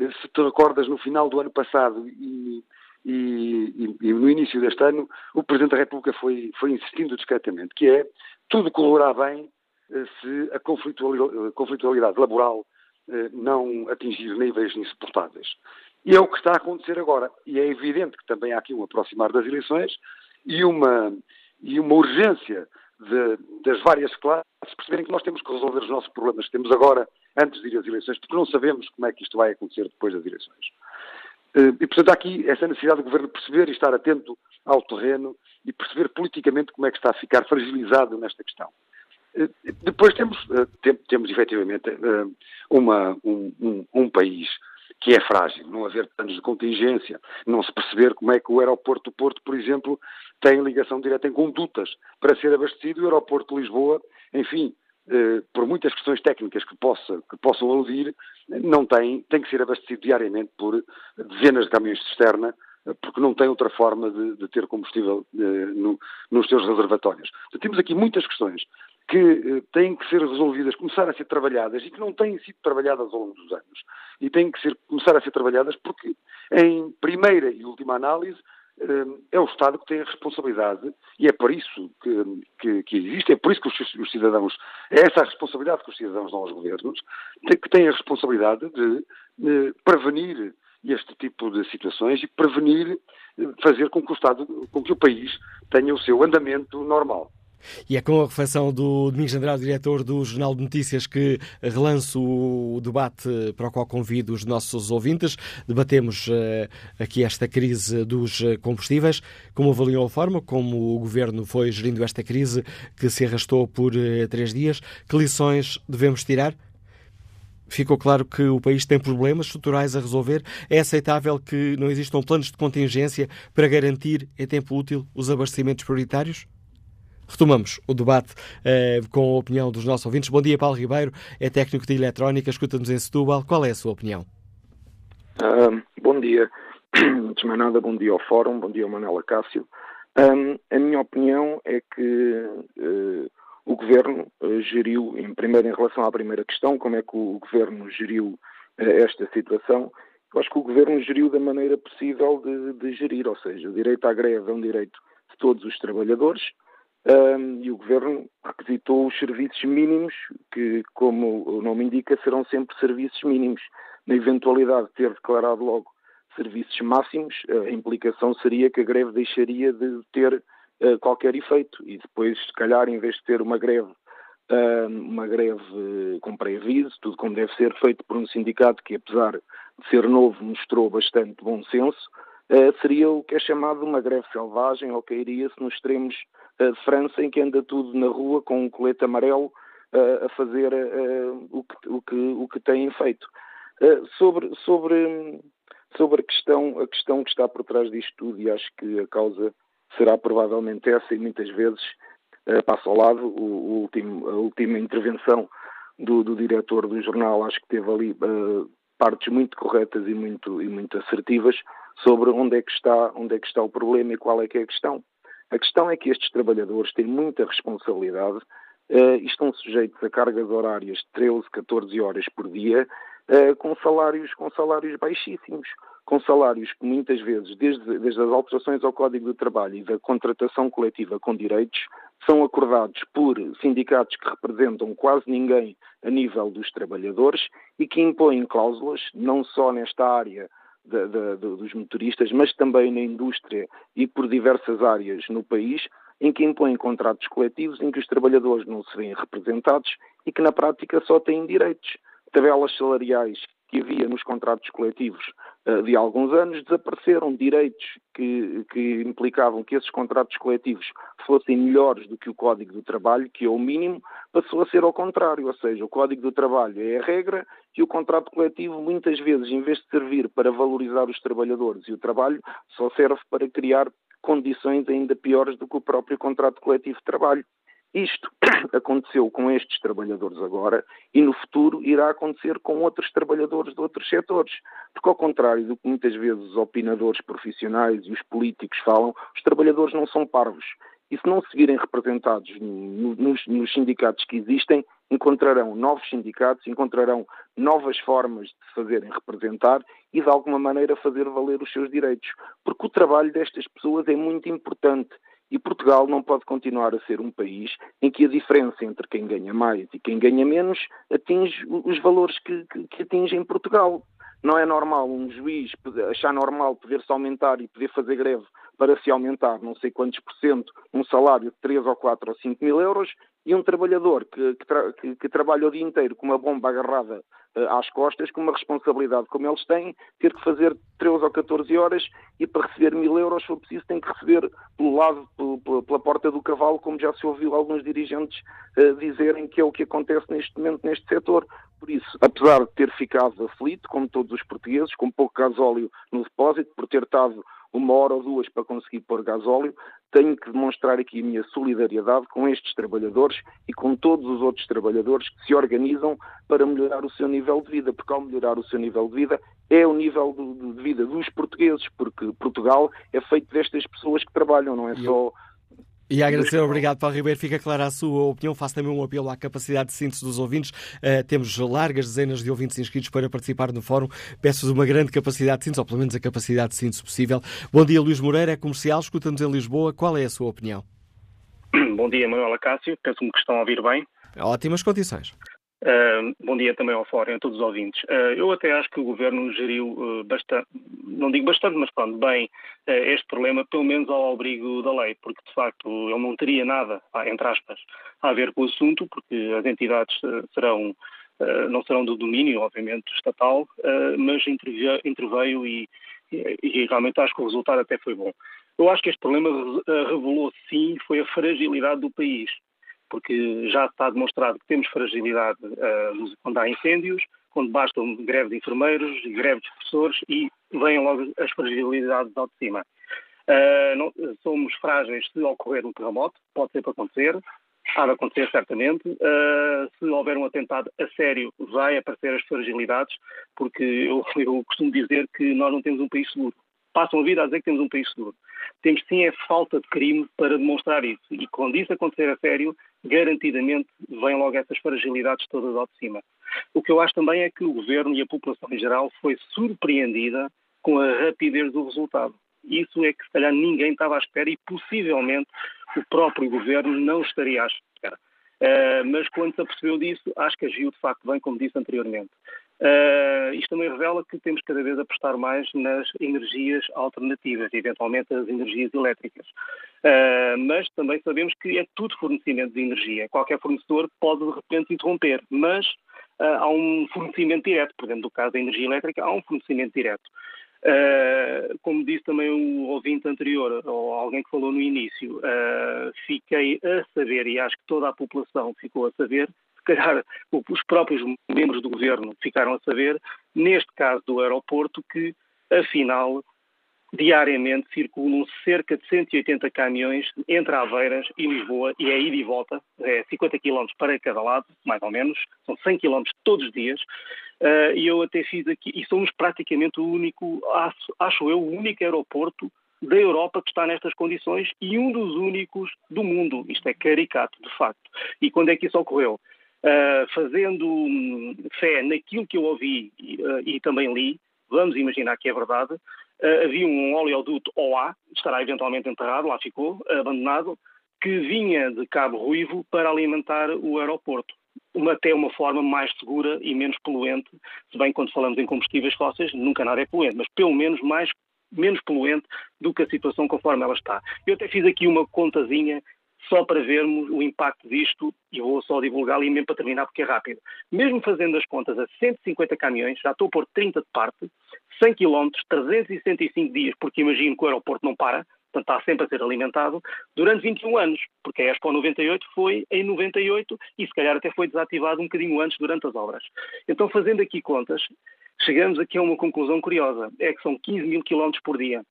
eh, se te recordas, no final do ano passado e, e, e, no início deste ano, o Presidente da República foi, foi insistindo discretamente, que é tudo correrá bem eh, se a conflitualidade, conflitualidade laboral eh, não atingir níveis insuportáveis. E é o que está a acontecer agora. E é evidente que também há aqui um aproximar das eleições, e uma, e uma urgência de, das várias classes perceberem que nós temos que resolver os nossos problemas que temos agora, antes de ir às eleições, porque não sabemos como é que isto vai acontecer depois das eleições. Eh, e, portanto, há aqui essa necessidade do Governo perceber e estar atento ao terreno e perceber politicamente como é que está a ficar fragilizado nesta questão. Eh, depois temos, eh, temos efetivamente uma, um, um, um país que é frágil, não haver planos de contingência, não se perceber como é que o aeroporto do Porto, por exemplo, tem ligação direta em condutas para ser abastecido o aeroporto de Lisboa, enfim, eh, por muitas questões técnicas que, possa, que possam aludir, não tem, tem que ser abastecido diariamente por dezenas de caminhões de cisterna, porque não tem outra forma de, de ter combustível eh, no, nos seus reservatórios. Então, temos aqui muitas questões que eh, têm que ser resolvidas, começar a ser trabalhadas e que não têm sido trabalhadas ao longo dos anos. E têm que ser, começar a ser trabalhadas porque, em primeira e última análise, eh, é o Estado que tem a responsabilidade e é por isso que, que, que, existe, é por isso que os, os, cidadãos, é essa a responsabilidade que os cidadãos dão aos governos, que têm a responsabilidade de, de prevenir este tipo de situações e prevenir, eh, fazer com que o Estado, com que o país tenha o seu andamento normal. E é com a reflexão do Domingos Andrade, diretor do Jornal de Notícias, que relanço o debate para o qual convido os nossos ouvintes. Debatemos uh, aqui esta crise dos eh, combustíveis. Como avaliou a forma como o governo foi gerindo esta crise que se arrastou por uh, três dias? Que lições devemos tirar? Ficou claro que o país tem problemas estruturais a resolver. É aceitável que não existam planos de contingência para garantir, em tempo útil, os abastecimentos prioritários? Retomamos o debate uh, com a opinião dos nossos ouvintes. Bom dia, Paulo Ribeiro, é técnico de eletrónica, escuta-nos em Setúbal. Qual é a sua opinião? Uh, bom dia. Antes de mais nada, bom dia ao Fórum, bom dia ao Manela Cássio. Um, a minha opinião é que uh, o Governo uh, geriu, em primeiro em relação à primeira questão, como é que o Governo geriu esta situação, eu acho que o Governo geriu da maneira possível de, de gerir, ou seja, o direito à greve é um direito de todos os trabalhadores, um, e o Governo requisitou os serviços mínimos, que, como o nome indica, serão sempre serviços mínimos. Na eventualidade de ter declarado logo serviços máximos, a implicação seria que a greve deixaria de ter uh, qualquer efeito e depois, se calhar, em vez de ter uma greve uma greve com pré-aviso, tudo como deve ser feito por um sindicato que, apesar de ser novo, mostrou bastante bom senso, seria o que é chamado uma greve selvagem ou cairia-se nos extremos de França em que anda tudo na rua com um colete amarelo a fazer o que, o, que, o que têm feito. sobre, sobre Sobre a questão, a questão que está por trás disto tudo, e acho que a causa será provavelmente essa, e muitas vezes passa ao lado o, o último, a última intervenção do, do, diretor do jornal, acho que teve ali partes muito corretas e muito, e muito assertivas sobre onde é, que está, onde é que está o problema e qual é que é a questão. A questão é que estes trabalhadores têm muita responsabilidade uh, e estão sujeitos a cargas horárias de 13, 14 horas por dia uh, com, salários, com salários baixíssimos, com salários que muitas vezes, desde, desde as alterações ao Código do Trabalho e da contratação coletiva com direitos, são acordados por sindicatos que representam quase ninguém a nível dos trabalhadores e que impõem cláusulas, não só nesta área de, de, de, dos motoristas, mas também na indústria e por diversas áreas no país, em que impõem contratos coletivos em que os trabalhadores não se veem representados e que na prática só têm direitos. Tabelas salariais que havia nos contratos coletivos de alguns anos, desapareceram direitos que, que, implicavam que esses contratos coletivos fossem melhores do que o Código do Trabalho, que é o mínimo, passou a ser ao contrário, ou seja, o Código do Trabalho é a regra e o contrato coletivo, muitas vezes, em vez de servir para valorizar os trabalhadores e o trabalho, só serve para criar condições ainda piores do que o próprio contrato coletivo de trabalho. Isto aconteceu com estes trabalhadores agora e no futuro irá acontecer com outros trabalhadores de outros setores. Porque, ao contrário do que muitas vezes os opinadores profissionais e os políticos falam, os trabalhadores não são parvos. E se não se representados nos, nos sindicatos que existem, encontrarão novos sindicatos, encontrarão novas formas de se fazerem representar e, de alguma maneira, fazer valer os seus direitos. Porque o trabalho destas pessoas é muito importante e Portugal não pode continuar a ser um país em que a diferença entre quem ganha mais e quem ganha menos atinge os valores que, que, que atinge em Portugal. Não é normal um juiz achar normal poder-se aumentar e poder fazer greve para se aumentar não sei quantos por cento um salário de 3 ou 4 ou 5 mil euros e um trabalhador que, que, tra que, que trabalha o dia inteiro com uma bomba agarrada uh, às costas, com uma responsabilidade como eles têm, ter que fazer 13 ou 14 horas e para receber mil euros, se for preciso, tem que receber pelo lado, pela, porta do cavalo, como já se ouviu alguns dirigentes uh, dizerem que é o que acontece neste momento neste setor. Por isso, apesar de ter ficado aflito, como todos os portugueses, com pouco gasóleo no depósito, por ter estado uma hora ou duas para conseguir pôr gasóleo, tenho que demonstrar aqui a minha solidariedade com estes trabalhadores e com todos os outros trabalhadores que se organizam para melhorar o seu nível de vida, porque ao melhorar o seu nível de vida é o nível de, vida dos portugueses, porque Portugal é feito destas pessoas que trabalham, não é só e agradecer, obrigado Paulo Ribeiro. Fica clara a sua opinião. Faço também um apelo à capacidade de síntese dos ouvintes. Uh, temos largas dezenas de ouvintes inscritos para participar no fórum. Peço-vos uma grande capacidade de síntese, ou pelo menos a capacidade de síntese possível. Bom dia, Luís Moreira, é comercial, escuta-nos em Lisboa. Qual é a sua opinião? Bom dia, Manuela Cássio. Penso-me que estão a ouvir bem. Ótimas condições. Uh, bom dia também ao Fórum, a todos os ouvintes. Uh, eu até acho que o Governo geriu uh, bastante, não digo bastante, mas pronto, bem este problema, pelo menos ao abrigo da lei, porque de facto ele não teria nada, entre aspas, a ver com o assunto, porque as entidades serão, não serão do domínio, obviamente, estatal, mas interveio, interveio e, e, e realmente acho que o resultado até foi bom. Eu acho que este problema revelou sim foi a fragilidade do país porque já está demonstrado que temos fragilidade uh, quando há incêndios, quando bastam greve de enfermeiros, greve de professores e vêm logo as fragilidades ao de cima. Uh, não, somos frágeis se ocorrer um terremoto, pode sempre acontecer, há de acontecer certamente. Uh, se houver um atentado a sério, vai aparecer as fragilidades, porque eu, eu costumo dizer que nós não temos um país seguro passam a vida a dizer que temos um país seguro. Temos sim é falta de crime para demonstrar isso. E quando isso acontecer a sério, garantidamente vêm logo essas fragilidades todas ao de cima. O que eu acho também é que o governo e a população em geral foi surpreendida com a rapidez do resultado. Isso é que se calhar ninguém estava à espera e possivelmente o próprio governo não estaria à espera. Uh, mas quando se apercebeu disso, acho que agiu de facto bem, como disse anteriormente. Uh, isto também revela que temos cada vez a apostar mais nas energias alternativas, eventualmente as energias elétricas. Uh, mas também sabemos que é tudo fornecimento de energia. Qualquer fornecedor pode, de repente, interromper, mas uh, há um fornecimento direto. Por exemplo, no caso da energia elétrica, há um fornecimento direto. Como disse também o ouvinte anterior, ou alguém que falou no início, fiquei a saber, e acho que toda a população ficou a saber, calhar os próprios membros do governo ficaram a saber, neste caso do aeroporto, que afinal diariamente circulam cerca de 180 caminhões entre Aveiras e Lisboa, e é ida e volta, é 50 km para cada lado, mais ou menos, são 100 km todos os dias, uh, e eu até fiz aqui, e somos praticamente o único, acho, acho eu, o único aeroporto da Europa que está nestas condições e um dos únicos do mundo. Isto é caricato, de facto. E quando é que isso ocorreu? Uh, fazendo hum, fé naquilo que eu ouvi uh, e também li, vamos imaginar que é verdade, uh, havia um oleoduto OA, estará eventualmente enterrado, lá ficou, abandonado, que vinha de Cabo Ruivo para alimentar o aeroporto. Uma, até uma forma mais segura e menos poluente, se bem quando falamos em combustíveis fósseis, nunca nada é poluente, mas pelo menos mais menos poluente do que a situação conforme ela está. Eu até fiz aqui uma contazinha só para vermos o impacto disto, e vou só divulgá-lo e mesmo para terminar porque é rápido. Mesmo fazendo as contas a 150 caminhões, já estou a pôr 30 de parte, 100 km, 365 dias, porque imagino que o aeroporto não para, portanto está sempre a ser alimentado, durante 21 anos, porque a Expo 98 foi em 98 e se calhar até foi desativado um bocadinho antes durante as obras. Então, fazendo aqui contas, chegamos aqui a uma conclusão curiosa, é que são 15 mil quilómetros por dia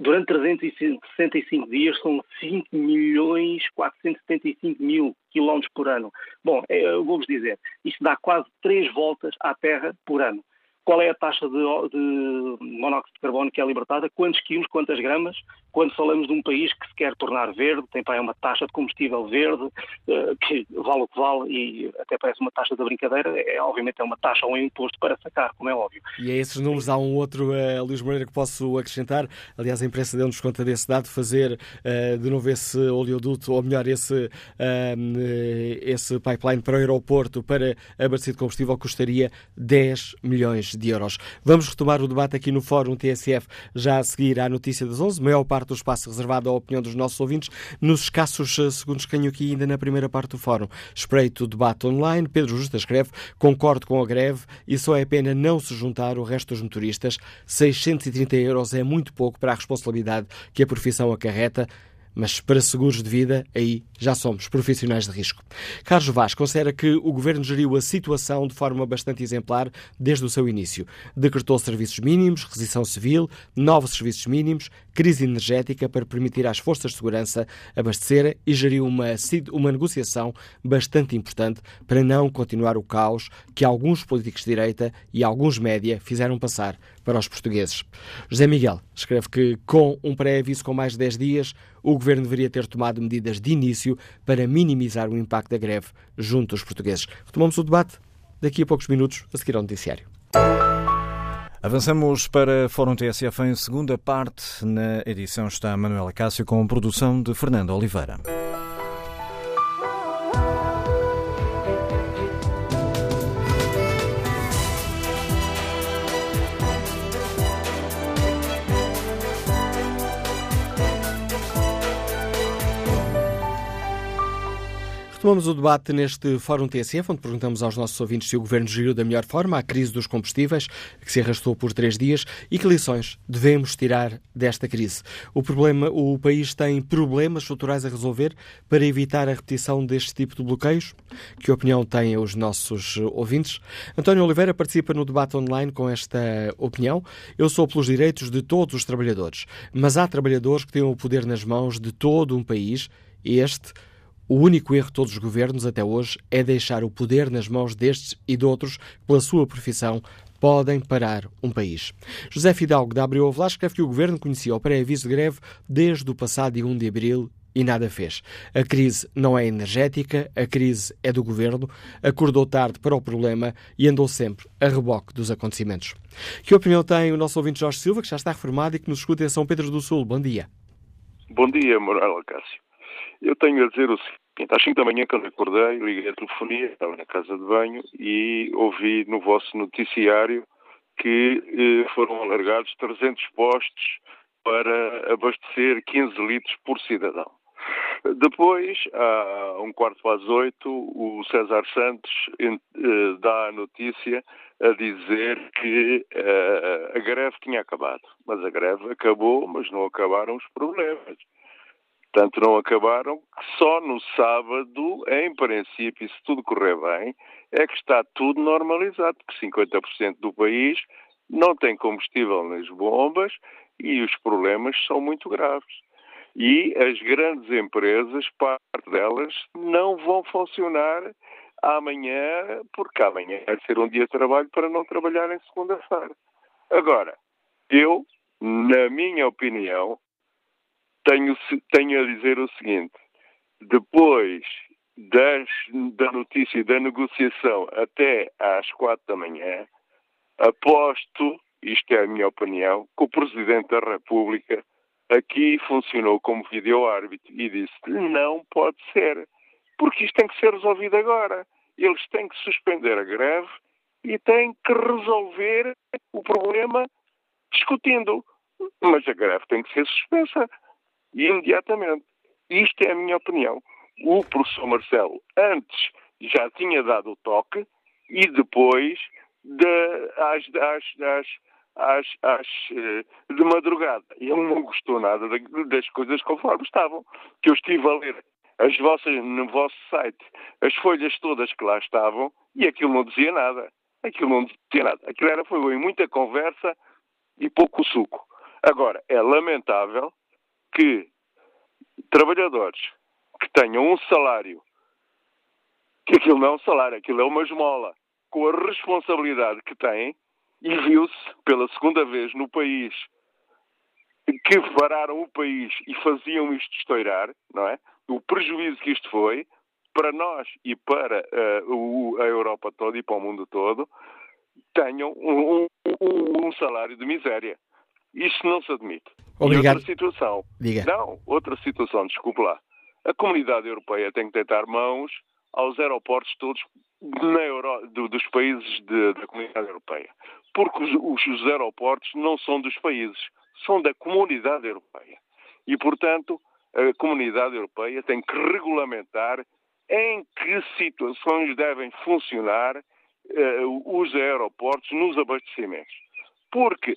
durante 365 dias são 5 milhões 475 mil quilómetros por ano. Bom, é, eu vou-vos dizer, isto dá quase 3 voltas à Terra por ano qual é a taxa de, de, monóxido de carbono que é libertada, quantos quilos, quantas gramas, quando falamos de um país que se quer tornar verde, tem para uma taxa de combustível verde, uh, que vale o que vale e até parece uma taxa da brincadeira, é, obviamente é uma taxa ou um imposto para sacar, como é óbvio. E a esses números há um outro, uh, Luís Moreira, que posso acrescentar, aliás a imprensa deu-nos conta desse dado, fazer uh, de novo esse oleoduto, ou melhor, esse, esse pipeline para o aeroporto para abastecer de combustível custaria 10 milhões de euros. Vamos retomar o debate aqui no Fórum TSF já a seguir à notícia das 11, maior parte do espaço reservado à opinião dos nossos ouvintes. Nos escassos eh, segundos que tenho aqui ainda na primeira parte do Fórum, espreito o debate online. Pedro Justa escreve: concordo com a greve e só é pena não se juntar o resto dos motoristas. 630 euros é muito pouco para a responsabilidade que a profissão acarreta mas para seguros de vida, aí já somos profissionais de risco. Carlos Vaz considera que o governo geriu a situação de forma bastante exemplar desde o seu início. Decretou serviços mínimos, requisição civil, novos serviços mínimos, crise energética para permitir às forças de segurança abastecer e geriu uma, uma negociação bastante importante para não continuar o caos que alguns políticos de direita e alguns média fizeram passar para os portugueses. José Miguel escreve que, com um pré-aviso com mais de 10 dias, o governo deveria ter tomado medidas de início para minimizar o impacto da greve junto aos portugueses. Retomamos o debate daqui a poucos minutos, a seguir ao noticiário. Avançamos para Fórum TSF em segunda parte. Na edição está Manuela Cássio com produção de Fernando Oliveira. Retomamos o debate neste Fórum TSF, onde perguntamos aos nossos ouvintes se o Governo geriu da melhor forma a crise dos combustíveis, que se arrastou por três dias, e que lições devemos tirar desta crise. O, problema, o país tem problemas estruturais a resolver para evitar a repetição deste tipo de bloqueios? Que opinião têm os nossos ouvintes? António Oliveira participa no debate online com esta opinião. Eu sou pelos direitos de todos os trabalhadores, mas há trabalhadores que têm o poder nas mãos de todo um país. Este o único erro de todos os governos até hoje é deixar o poder nas mãos destes e de outros que, pela sua profissão, podem parar um país. José Fidalgo da Abreu Avelar escreve que o governo conhecia o pré-aviso de greve desde o passado dia 1 de abril e nada fez. A crise não é energética, a crise é do governo, acordou tarde para o problema e andou sempre a reboque dos acontecimentos. Que opinião tem o nosso ouvinte Jorge Silva, que já está reformado e que nos escuta em São Pedro do Sul? Bom dia. Bom dia, Morala Cássio. Eu tenho a dizer o seguinte seguinte, às 5 da manhã, quando acordei, liguei a telefonia, estava na casa de banho e ouvi no vosso noticiário que eh, foram alargados 300 postos para abastecer 15 litros por cidadão. Depois, a um quarto as oito, o César Santos eh, dá a notícia a dizer que uh, a greve tinha acabado. Mas a greve acabou, mas não acabaram os problemas. Tanto não acabaram só no sábado, em princípio, se tudo correr bem, é que está tudo normalizado, porque 50% do país não tem combustível nas bombas e os problemas são muito graves. E as grandes empresas, parte delas, não vão funcionar amanhã, porque amanhã vai ser um dia de trabalho para não trabalhar em segunda-feira. Agora, eu, na minha opinião, tenho, tenho a dizer o seguinte: depois das, da notícia da negociação até às quatro da manhã, aposto, isto é a minha opinião, que o Presidente da República aqui funcionou como vídeo-árbitro e disse não pode ser, porque isto tem que ser resolvido agora. Eles têm que suspender a greve e têm que resolver o problema discutindo. Mas a greve tem que ser suspensa imediatamente. Isto é a minha opinião. O professor Marcelo antes já tinha dado o toque e depois de, às, às, às, às, às, eh, de madrugada. Ele não gostou nada das coisas conforme estavam. Que eu estive a ler as vossas, no vosso site as folhas todas que lá estavam e aquilo não dizia nada. Aquilo não dizia nada. Aquilo era, foi muita conversa e pouco suco. Agora, é lamentável que trabalhadores que tenham um salário, que aquilo não é um salário, aquilo é uma esmola, com a responsabilidade que têm, e viu-se pela segunda vez no país que pararam o país e faziam isto estourar, não é? O prejuízo que isto foi para nós e para uh, a Europa toda e para o mundo todo, tenham um, um, um salário de miséria. Isso não se admite. Obrigado. Outra situação. Diga. Não, outra situação, desculpe lá. A comunidade europeia tem que tentar mãos aos aeroportos todos Euro, do, dos países de, da comunidade europeia. Porque os, os aeroportos não são dos países, são da comunidade europeia. E, portanto, a comunidade europeia tem que regulamentar em que situações devem funcionar uh, os aeroportos nos abastecimentos. Porque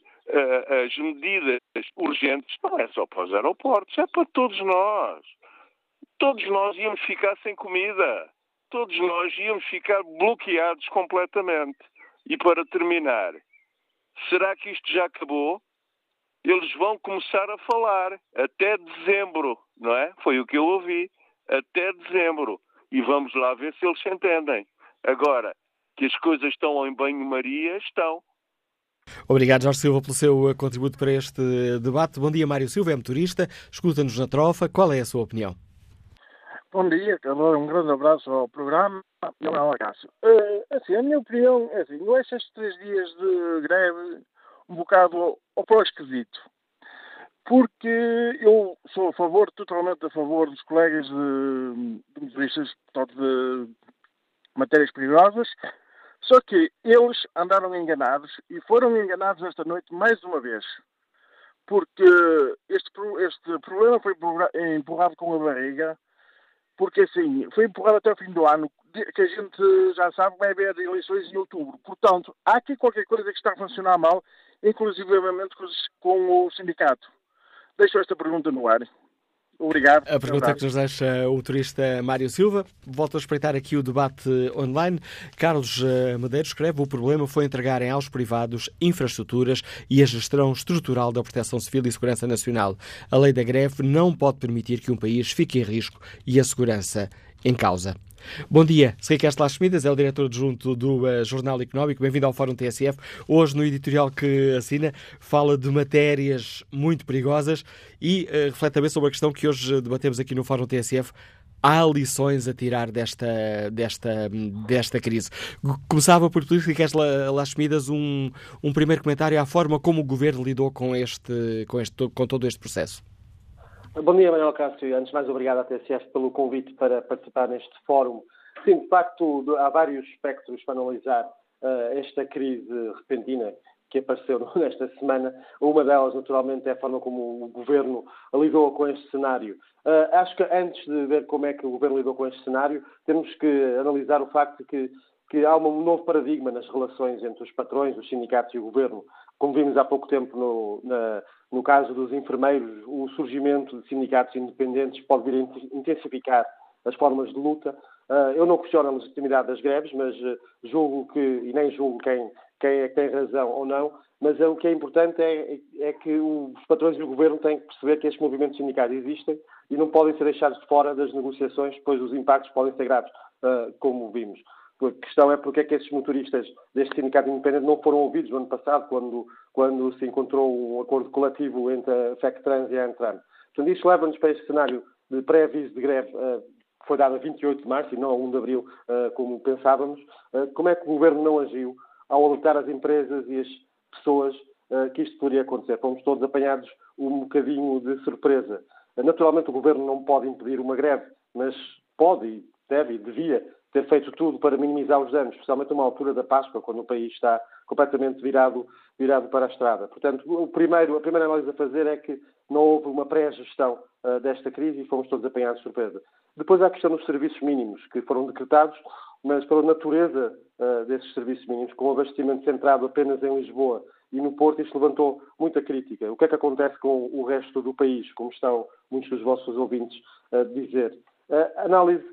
as medidas urgentes não é só para os aeroportos, é para todos nós. Todos nós íamos ficar sem comida. Todos nós íamos ficar bloqueados completamente. E para terminar, será que isto já acabou? Eles vão começar a falar até dezembro, não é? Foi o que eu ouvi. Até dezembro. E vamos lá ver se eles se entendem. Agora, que as coisas estão em banho-maria, estão. Obrigado, Jorge Silva, pelo seu eh, contributo para este debate. Bom dia, Mário Silva, é motorista, escuta-nos na trofa. Qual é a sua opinião? Bom dia, Calor, um grande abraço ao programa e ao Cássio. Uh, assim, a minha opinião é assim, eu acho estes três dias de greve um bocado ao pró esquisito. Porque eu sou a favor, totalmente a favor dos colegas de, de motoristas, portanto, de matérias perigosas, só que eles andaram enganados e foram enganados esta noite mais uma vez. Porque este, este problema foi empurrado com a barriga, porque assim, foi empurrado até o fim do ano, que a gente já sabe vai haver eleições em outubro. Portanto, há aqui qualquer coisa que está a funcionar mal, inclusivamente com o sindicato. Deixo esta pergunta no ar. Obrigado. A pergunta que nos deixa o turista Mário Silva. Volto a espreitar aqui o debate online. Carlos eh, Medeiros escreve: o problema foi entregarem aos privados infraestruturas e a gestão estrutural da proteção civil e segurança nacional. A lei da greve não pode permitir que um país fique em risco e a segurança em causa. Bom dia, sei que Las Schmidas é o diretor adjunto do uh, Jornal Económico. Bem-vindo ao Fórum TSF. Hoje, no editorial que assina, fala de matérias muito perigosas e uh, reflete também sobre a questão que hoje debatemos aqui no Fórum TSF. Há lições a tirar desta, desta, desta crise. Começava por queres, Las Schmidas, um, um primeiro comentário à forma como o governo lidou com, este, com, este, com todo este processo. Bom dia, Manuel Cássio. Antes de mais, obrigado à TSF pelo convite para participar neste fórum. Sim, de facto, há vários espectros para analisar uh, esta crise repentina que apareceu nesta semana. Uma delas, naturalmente, é a forma como o Governo lidou com este cenário. Uh, acho que antes de ver como é que o Governo lidou com este cenário, temos que analisar o facto que, que há um novo paradigma nas relações entre os patrões, os sindicatos e o Governo. Como vimos há pouco tempo no, na, no caso dos enfermeiros, o surgimento de sindicatos independentes pode vir a intensificar as formas de luta. Uh, eu não questiono a legitimidade das greves, mas uh, julgo que, e nem julgo quem, quem é que tem razão ou não, mas o que é importante é, é, que os patrões e o governo têm que perceber que estes movimentos sindicais existem e não podem ser deixados de fora das negociações, pois os impactos podem ser graves, uh, como vimos. A questão é porque é que esses motoristas deste sindicato independente não foram ouvidos no ano passado, quando, quando se encontrou um acordo coletivo entre a FECTRANS e a ANTRAN. Portanto, isto leva-nos para este cenário de pré-aviso de greve uh, que foi dado a 28 de março e não a 1 de abril, uh, como pensávamos. Uh, como é que o governo não agiu ao alertar as empresas e as pessoas que isto poderia acontecer? Fomos todos apanhados um bocadinho de surpresa. naturalmente, o governo não pode impedir uma greve, mas pode e deve e devia ter feito tudo para minimizar os danos, especialmente numa altura da Páscoa, quando o país está completamente virado, virado para a estrada. Portanto, o primeiro, a primeira análise a fazer é que não houve uma pré-gestão uh, desta crise e fomos todos apanhados de surpresa. Depois há a questão dos serviços mínimos, que foram decretados, mas pela natureza uh, desses serviços mínimos, com o abastecimento centrado apenas em Lisboa e no Porto, isto levantou muita crítica. O que é que acontece com o resto do país, como estão muitos dos vossos ouvintes a dizer? A análise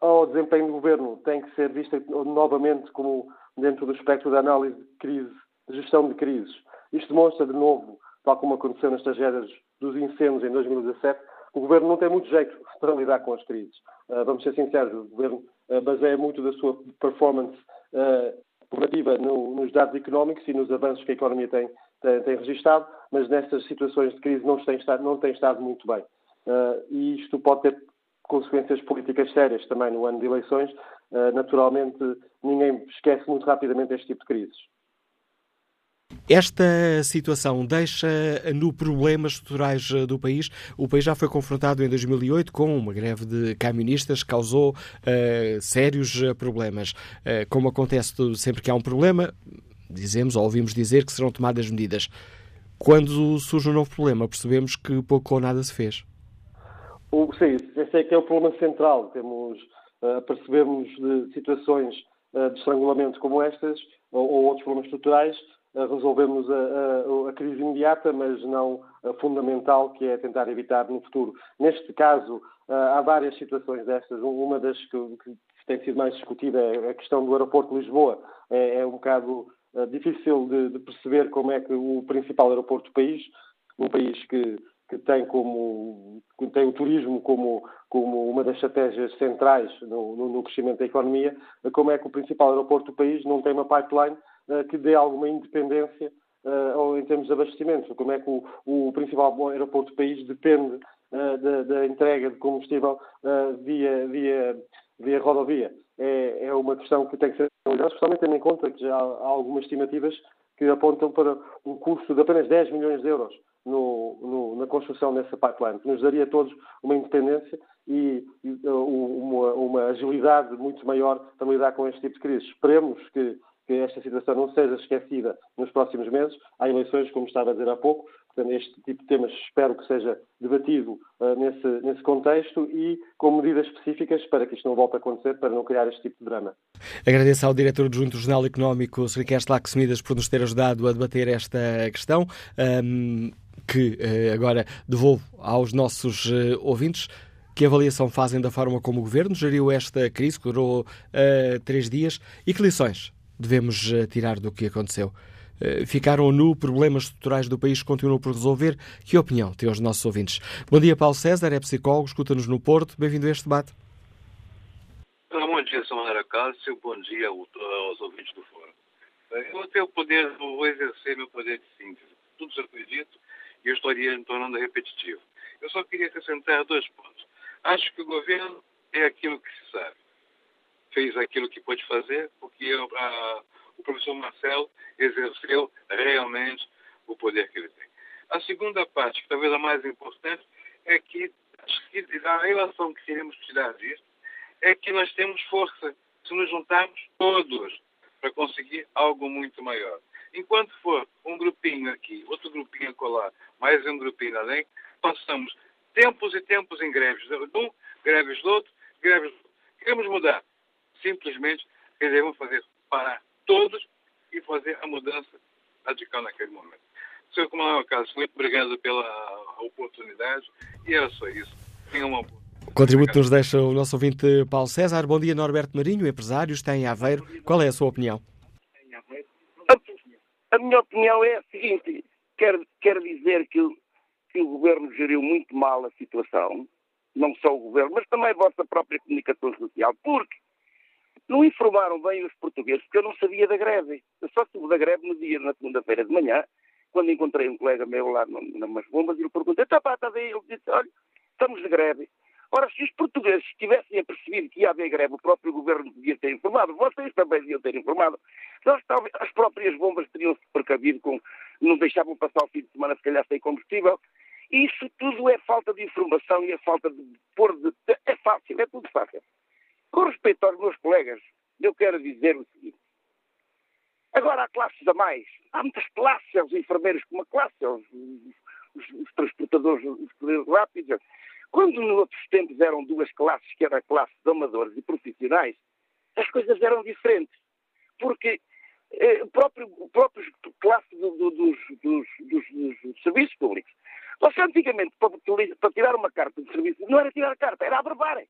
ao desempenho do governo tem que ser vista novamente como dentro do espectro da análise de crise, de gestão de crises. Isto demonstra, de novo, tal como aconteceu nas tragédias dos incêndios em 2017, que o governo não tem muito jeito para lidar com as crises. Uh, vamos ser sinceros, o governo uh, baseia muito da sua performance operativa no, nos dados económicos e nos avanços que a economia tem, tem, tem registado, mas nestas situações de crise não tem estado, não tem estado muito bem. E isto pode ter consequências políticas sérias também no ano de eleições, eh, naturalmente ninguém esquece muito rapidamente este tipo de crises. Esta situação deixa no problemas estruturais eh, do país. O país já foi confrontado em 2008 com uma greve de camionistas que causou uh, sérios problemas. Uh, como acontece sempre que há um problema, dizemos ou ouvimos dizer que serão tomadas medidas. Quando surge um novo problema, percebemos que pouco ou nada se fez. O, sim, esse é que é o problema central. Temos, uh, percebemos de situações uh, de estrangulamento como estas, ou, ou outros problemas estruturais, uh, resolvemos a, a, a, crise imediata, mas não a fundamental, que é tentar evitar no futuro. Neste caso, há várias situações destas. Uma das que, que, tem sido mais discutida é a questão do aeroporto de Lisboa. É, é um bocado difícil de, de perceber como é que o principal aeroporto do país, um país que que tem como tem o turismo como, como uma das estratégias centrais no, no, crescimento da economia, como é que o principal aeroporto do país não tem uma pipeline uh, que dê alguma independência uh, ou em termos de abastecimento, como é que o, o principal aeroporto do país depende uh, da, da, entrega de combustível via, via, via rodovia. É, é, uma questão que tem que ser analisada, especialmente tendo em conta que já há algumas estimativas que apontam para um custo de apenas 10 milhões de euros no, no, na construção dessa pipeline, que nos daria a todos uma independência e, e uma, uma, agilidade muito maior para lidar com este tipo de crises. Esperemos que, que, esta situação não seja esquecida nos próximos meses. Há eleições, como estava a dizer há pouco, portanto, este tipo de temas espero que seja debatido uh, nesse, nesse contexto e com medidas específicas para que isto não volte a acontecer, para não criar este tipo de drama. Agradeço ao diretor adjunto do Jornal Económico, Sr. Ricardo Lacos Midas, por nos ter ajudado a debater esta questão. Um, que uh, agora devolvo aos nossos uh, ouvintes. Que avaliação fazem da forma como o Governo geriu esta crise, que durou uh, três dias, e que lições devemos tirar do que aconteceu? ficaram no problemas estruturais do país que continuam por resolver? Que opinião têm os nossos ouvintes? Bom dia, Paulo César, é psicólogo, escuta-nos no Porto. Bem-vindo a este debate. Bom dia, Samara Cássio. Bom dia aos ouvintes do Fórum. Eu tenho o poder, vou exercer meu poder de síntese. Tudo já foi dito e eu estaria me tornando repetitivo. Eu só queria acrescentar dois pontos. Acho que o governo é aquilo que se sabe. Fez aquilo que pôde fazer, porque a, o professor Marcelo exerceu realmente o poder que ele tem. A segunda parte, que talvez a mais importante, é é que a relação que queremos tirar disto é que nós temos força se nos juntarmos todos para conseguir algo muito maior. Enquanto for um grupinho aqui, outro grupinho acolá, mais um grupinho além, nós estamos tempos e tempos em greves de um, greves do outro, greves do outro. Queremos mudar. Simplesmente queremos fazer parar todos e fazer a mudança radical naquele momento. Sr. Coronel Carlos, muito obrigado pela oportunidade e era só isso. Tenha uma boa. O contributo nos deixa o nosso ouvinte Paulo César. Bom dia, Norberto Marinho, empresário, está em Aveiro. Qual é a sua opinião? A, minha opinião é a seguinte: quero, quero dizer que, que o governo geriu muito mal a situação, não só o governo, mas também a vossa própria comunicação social, porque não informaram bem os portugueses, porque eu não sabia da greve. Eu só soube da greve no dia, na segunda-feira de manhã, quando encontrei um colega meu lá nas bombas e lhe perguntei, está pá, está bem? Ele disse, olha, estamos de greve. Ora, se os portugueses tivessem apercebido que ia haver greve, o próprio governo devia ter informado, vocês também deviam ter informado. Nós, talvez, as próprias bombas teriam-se precavido com, não deixavam passar o fim de semana, se calhar, sem combustível. Isso tudo é falta de informação e é falta de pôr de. É fácil, é tudo fácil. Com respeito aos meus colegas, eu quero dizer o seguinte. Agora há classes a mais. Há muitas classes, os enfermeiros como uma classe, os, os, transportadores, os rápidos. Quando nos outros tempos eram duas classes, que era a classe de amadores e profissionais, as coisas eram diferentes. Porque eh, o próprio, o próprio classe do, do, dos, dos, dos, dos, serviços públicos. Você antigamente, para, para, tirar uma carta de serviço, não era tirar a carta, era abrevar.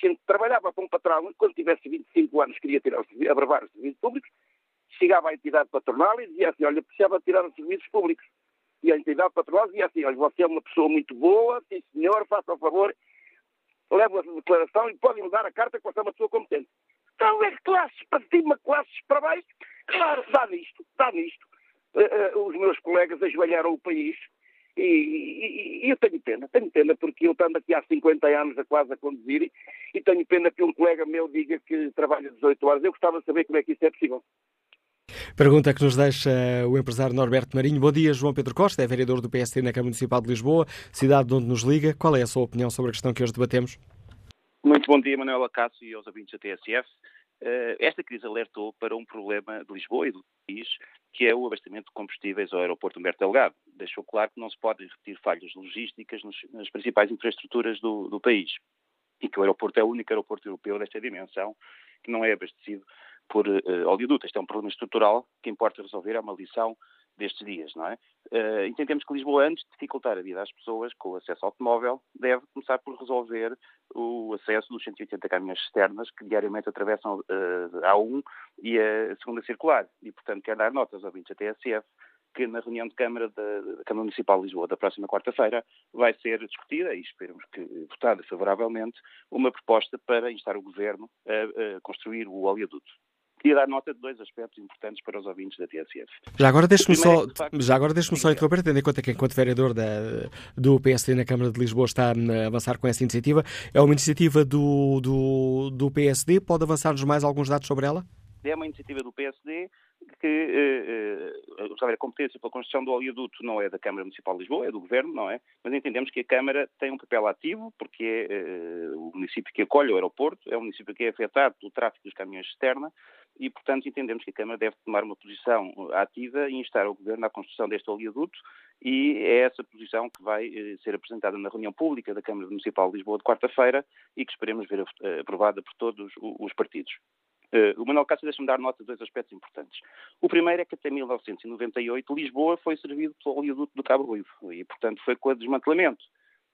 Se trabalhava para um patrão, quando tivesse 25 anos queria tirar, abrevar os serviços públicos, chegava à entidade patronal e dizia assim, olha, precisava tirar os serviços públicos. E a entidade patronal dizia assim, olha, você é uma pessoa muito boa, sim senhor, faça o favor, leve a declaração e pode mudar a carta que você é uma pessoa competente. Então é classes para cima, classes para baixo. Claro, dá nisto, dá nisto. Uh, uh, os meus colegas ajoelharam o país e, e, e, eu tenho pena, tenho pena, porque eu ando aqui há 50 anos a quase a conduzir e tenho pena que um colega meu diga que trabalha 18 horas. Eu gostava de saber como é que isso é possível. Pergunta que nos deixa o empresário Norberto Marinho. Bom dia, João Pedro Costa, é vereador do PSD na Câmara Municipal de Lisboa, cidade de onde nos liga. Qual é a sua opinião sobre a questão que hoje debatemos? Muito bom dia, Manuela Cássio e aos ouvintes da TSF. Eh, esta crise alertou para um problema de Lisboa e do país, que é o abastecimento de combustíveis ao aeroporto Humberto Delgado. Deixou claro que não se podem repetir falhas logísticas nas principais infraestruturas do, do país e que o aeroporto é o único aeroporto europeu desta dimensão que não é abastecido por uh, oleoduto. Este é um problema estrutural que importa resolver, é uma lição destes dias, não é? Uh, entendemos que Lisboa, antes de dificultar a vida às pessoas com o acesso ao automóvel, deve começar por resolver o acesso dos 180 caminhões externas que diariamente atravessam uh, a A1 e a segunda circular. E, portanto, quero dar notas ao 20 TSF que na reunião de Câmara da, da Câmara Municipal de Lisboa da próxima quarta-feira vai ser discutida, e esperemos que votada favoravelmente, uma proposta para instar o Governo a, a construir o oleoduto. Queria dar nota de dois aspectos importantes para os ouvintes da TSF. Já agora deixe-me só, já agora deixe só interromper, tendo em conta que enquanto vereador da, do PSD na Câmara de Lisboa está a avançar com essa iniciativa, é uma iniciativa do, do, do PSD, pode avançar-nos mais alguns dados sobre ela? É uma iniciativa do PSD que uh, uh, a competência pela construção do oleoduto não é da Câmara Municipal de Lisboa, é do Governo, não é? Mas entendemos que a Câmara tem um papel ativo, porque é uh, o município que acolhe o aeroporto, é um município que é afetado pelo tráfego dos caminhões externa e, portanto, entendemos que a Câmara deve tomar uma posição ativa e instar o Governo à construção deste oleoduto e é essa posição que vai ser apresentada na reunião pública da Câmara Municipal de Lisboa de quarta-feira e que esperemos ver aprovada por todos os partidos. O Manuel Cássio deixa-me dar nota de dois aspectos importantes. O primeiro é que até 1998 Lisboa foi servido pelo oleoduto do Cabo Ruivo e, portanto, foi com o desmantelamento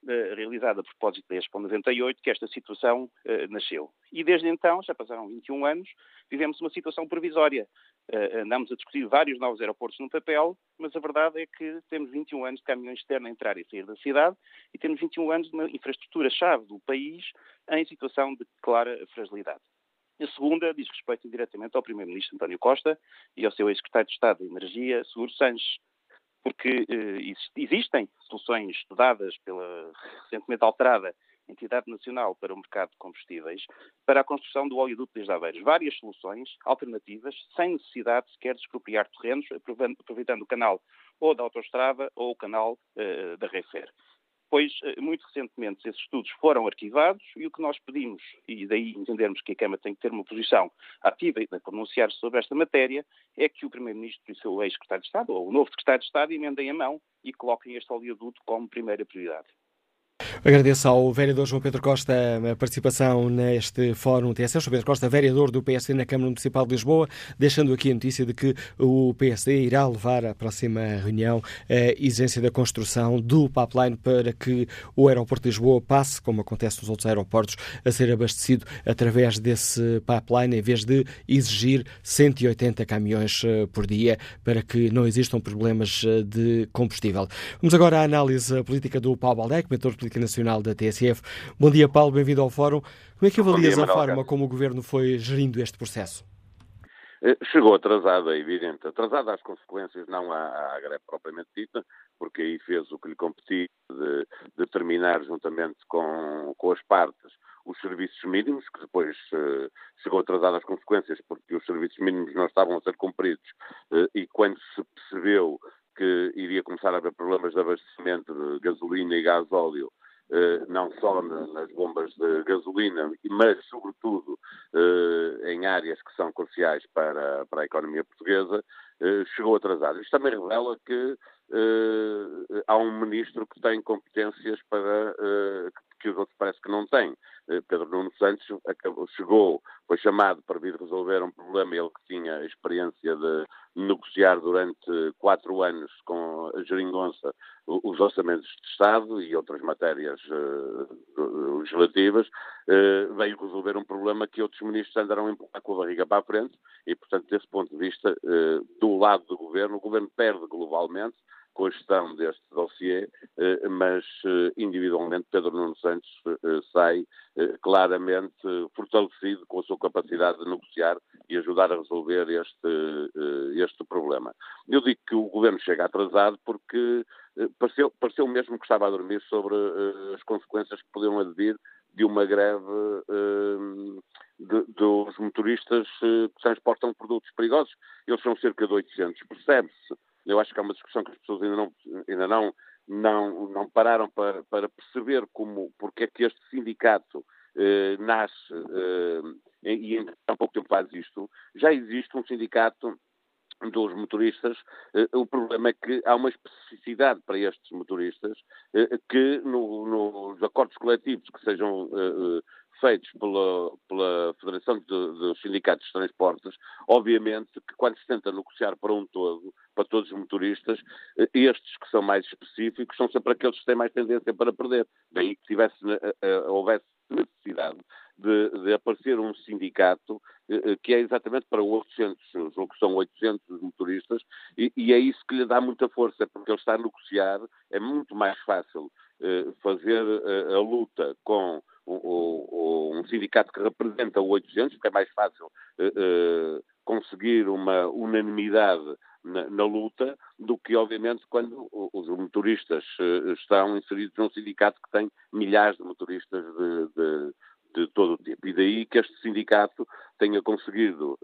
uh, realizado a propósito da Expo 98 que esta situação uh, nasceu. E desde então, já passaram 21 anos, vivemos uma situação provisória. andamos a discutir vários novos aeroportos no papel, mas a verdade é que temos 21 anos de caminhões externos a entrar e sair da cidade e temos 21 anos de uma infraestrutura-chave do país em situação de clara fragilidade. A segunda diz respeito diretamente ao Primeiro-Ministro António Costa e ao seu ex-secretário de Estado de Energia, Seguro Sanches, porque eh, existem soluções estudadas pela recentemente alterada Entidade Nacional para o Mercado de Combustíveis para a construção do oleoduto desde Aveiros. Várias soluções alternativas, sem necessidade sequer de expropriar terrenos, aproveitando o canal ou da autoestrada ou o canal uh, da Refer. Pois muito recentemente esses estudos foram arquivados e o que nós pedimos, e daí entendermos que a Câmara tem que ter uma posição ativa e pronunciar-se sobre esta matéria, é que o Primeiro-Ministro e o seu ex-secretário de Estado, ou o novo secretário de Estado, emendem a mão e coloquem este oleoduto como primeira prioridade. Agradeço ao vereador João Pedro Costa a participação neste fórum TSE. João Pedro Costa, vereador do PSD na Câmara Municipal de Lisboa, deixando aqui a notícia de que o PSD irá levar à próxima reunião a exigência da construção do pipeline para que o aeroporto de Lisboa passe, como acontece nos outros aeroportos, a ser abastecido através desse pipeline, em vez de exigir 180 caminhões eh, por dia para que não existam problemas eh, de combustível. Vamos agora à análise política do Paulo Baldec, mentor político Política Nacional da TSF. Bom dia, Paulo, bem-vindo ao Fórum. Como é que avalias dia, a forma como o Governo foi gerindo este processo? Eh, chegou atrasado, é evidente. Atrasado às consequências, não à, à greve propriamente dita, porque aí fez o que lhe competia de, de terminar juntamente com, com as partes os serviços mínimos, que depois uh, chegou atrasado às consequências, porque os serviços mínimos não estavam a ser cumpridos, uh, e quando se percebeu que iria começar a haver problemas de abastecimento de gasolina e gás óleo, eh, não só nas bombas de gasolina, mas sobretudo eh, em áreas que são cruciais para, para a economia portuguesa, eh, chegou atrasado. Isto também revela que há um ministro que tem competências para que os outros parece que não têm. Pedro Nuno Santos acabou, chegou, foi chamado para vir resolver um problema, ele que tinha experiência de negociar durante quatro anos com a geringonça os orçamentos de Estado e outras matérias uh, legislativas, uh, veio resolver um problema que outros ministros andaram a empurrar com a barriga para a frente e, portanto, desse ponto de vista, uh, do lado do governo, o governo perde globalmente, gestão deste dossiê, eh, mas eh, individualmente Pedro Nuno Santos eh, sai claramente fortalecido com a sua capacidade de negociar e ajudar a resolver este, este problema. Eu digo que o governo chega atrasado porque pareceu, pareceu mesmo que estava a dormir sobre as consequências que podiam advir de uma greve dos motoristas que transportam produtos perigosos. Eles são cerca de 800, percebe-se eu acho que é uma discussão que as pessoas ainda não, ainda não, não, não pararam para, para perceber como, porque é que este sindicato eh, nasce eh, e tão pouco tempo faz isto. Já existe um sindicato dos motoristas, eh, o problema é que há uma especificidade para estes motoristas eh, que no, nos acordos coletivos que sejam eh, feitos pela, pela Federação dos Sindicatos de Transportes, obviamente que quando se tenta negociar para um todo, para todos os motoristas, eh, estes que são mais específicos são sempre aqueles que têm mais tendência para perder. Daí que tivesse, eh, eh, houvesse necessidade de, de, aparecer um sindicato que é exatamente para 800, julgo que são 800 motoristas, e, e, é isso que lhe dá muita força, porque ele está a negociar, é muito mais fácil fazer a luta com um sindicato que representa o 800, porque é mais fácil uh, conseguir uma unanimidade na, na, luta do que, obviamente, quando os motoristas uh, estão inseridos num sindicato que tem milhares de motoristas de, de, de todo o tipo. E daí que este sindicato tenha conseguido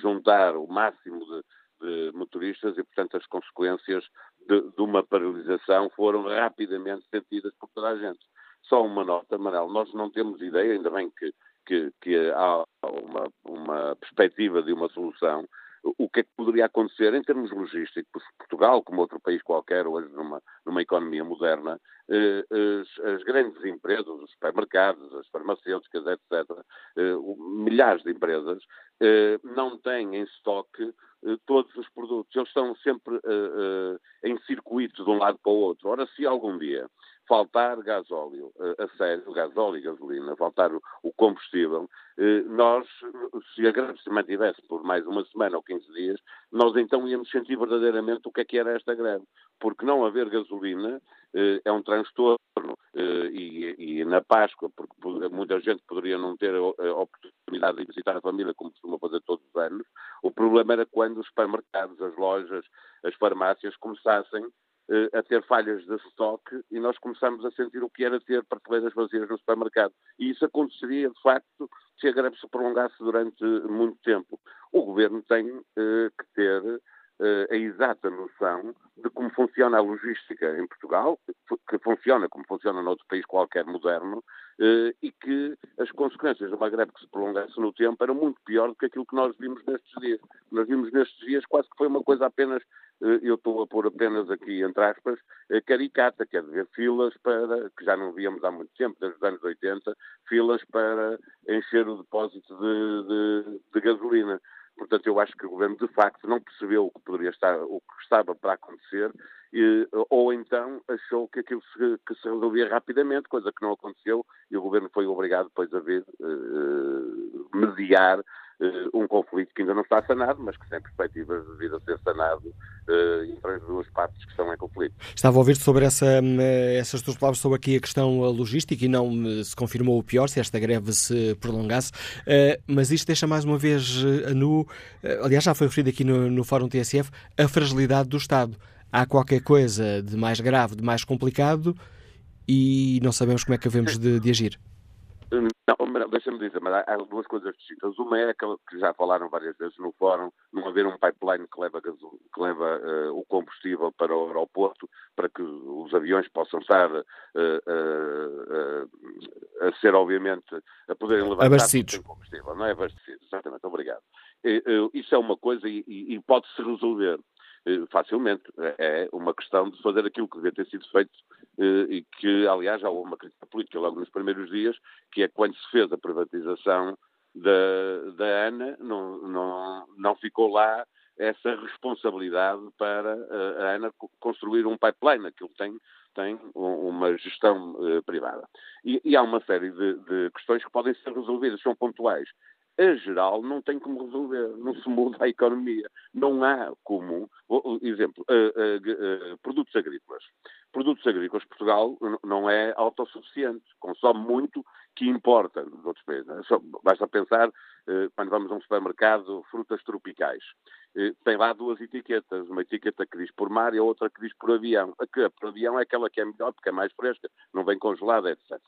juntar o máximo de, de motoristas e, portanto, as consequências de, de, uma paralisação foram rapidamente sentidas por toda a gente. Só uma nota, Manel, nós não temos ideia, ainda bem que, que, que há uma, uma perspectiva de uma solução, o que é que poderia acontecer em termos logísticos. Portugal, como outro país qualquer, hoje numa, numa economia moderna, eh, as, as, grandes empresas, os supermercados, as farmacêuticas, etc., eh, milhares de empresas, eh, não têm em estoque todos os produtos. Eles estão sempre eh, eh, em circuito de um lado para o outro. Ora, se algum dia faltar gasóleo, a sério, gasóleo e gasolina, faltar o combustível, nós, se a greve se mantivesse por mais uma semana ou 15 dias, nós então íamos sentir verdadeiramente o que é que era esta greve. Porque não haver gasolina é um transtorno e, e, na Páscoa, porque muita gente poderia não ter a oportunidade de visitar a família como costuma fazer todos os anos, o problema era quando os supermercados, as lojas, as farmácias começassem eh, a ter falhas de estoque e nós começamos a sentir o que era ter prateleiras vazias no supermercado. E isso aconteceria, de facto, se a greve se prolongasse durante muito tempo. O governo tem eh, que ter eh, a exata noção de como funciona a logística em Portugal, que que funciona como funciona noutro país qualquer moderno, eh, e que as consequências de uma greve que se prolongasse no tempo eram muito pior do que aquilo que nós vimos nestes dias. Nós vimos nestes dias quase que foi uma coisa apenas, eh, eu estou a pôr apenas aqui entre aspas, caricata, quer dizer, filas para, que já não víamos há muito tempo, desde os anos 80, filas para encher o depósito de, de, de gasolina. Portanto, eu acho que o governo de facto não percebeu o que poderia estar, o que estava para acontecer, e, ou então achou que aquilo se, que se resolvia rapidamente, coisa que não aconteceu, e o governo foi obrigado depois a ver, uh, mediar uh, um conflito que ainda não está sanado, mas que tem perspectivas de vir a ser sanado entre as duas partes que estão em conflito. Estava a ouvir sobre essa, essas duas palavras sobre aqui a questão logística e não se confirmou o pior se esta greve se prolongasse, mas isto deixa mais uma vez a nu, aliás já foi referido aqui no, no Fórum TSF, a fragilidade do Estado. Há qualquer coisa de mais grave, de mais complicado e não sabemos como é que havemos de, de agir. Não, deixa-me dizer, mas há, há, duas coisas distintas. Uma é aquela que já falaram várias vezes no fórum, não haver um pipeline que leva, que leva uh, o combustível para o aeroporto para que os aviões possam estar uh, uh, a ser, obviamente, a poderem levar abastecidos. combustível. Não é abastecidos, exatamente, obrigado. isso é uma coisa e, e, e pode-se resolver. Eh, facilmente. É uma questão de fazer aquilo que devia ter sido feito eh, e que, aliás, já houve uma crítica política logo nos primeiros dias, que é quando se fez a privatização da, da ANA, não, não, não ficou lá essa responsabilidade para eh, a ANA construir um pipeline. Aquilo tem, tem uma gestão privada. E, e há uma série de, de, questões que podem ser resolvidas, são pontuais a geral não tem como resolver, não se muda a economia. Não há como, exemplo, produtos agrícolas. Produtos agrícolas, Portugal não é autossuficiente, consome muito que importa dos outros países. Basta pensar, quando vamos a um supermercado, frutas tropicais. Tem lá duas etiquetas, uma etiqueta que diz por mar e a outra que diz por avião. A que por avião é aquela que é melhor, porque é mais fresca, não vem congelada, etc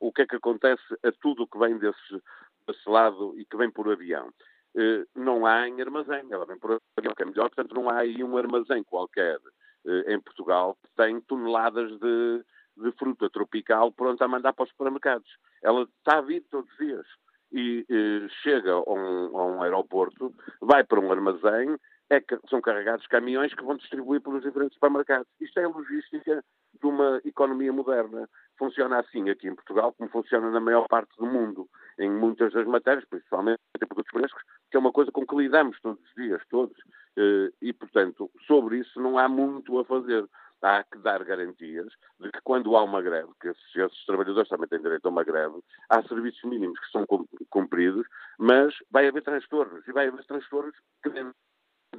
o que é que acontece a tudo o que vem desse, desse lado e que vem por avião? Uh, não há em armazém, ela vem por avião, que é melhor, portanto não há aí um armazém qualquer uh, em Portugal que tem toneladas de, de fruta tropical pronta a mandar para os supermercados. Ela está a vir todos os dias e uh, chega a um, a um, aeroporto, vai para um armazém, é que são carregados caminhões que vão distribuir pelos diferentes supermercados. Isto é a logística de uma economia moderna. Funciona assim aqui em Portugal, como funciona na maior parte do mundo, em muitas das matérias, principalmente em produtos frescos, que é uma coisa com que lidamos todos os dias, todos. Eh, e, portanto, sobre isso não há muito a fazer. Há que dar garantias de que quando há uma greve, que esses, trabalhadores também têm direito a uma greve, há serviços mínimos que são cumpridos, mas vai haver transtornos, e vai haver transtornos que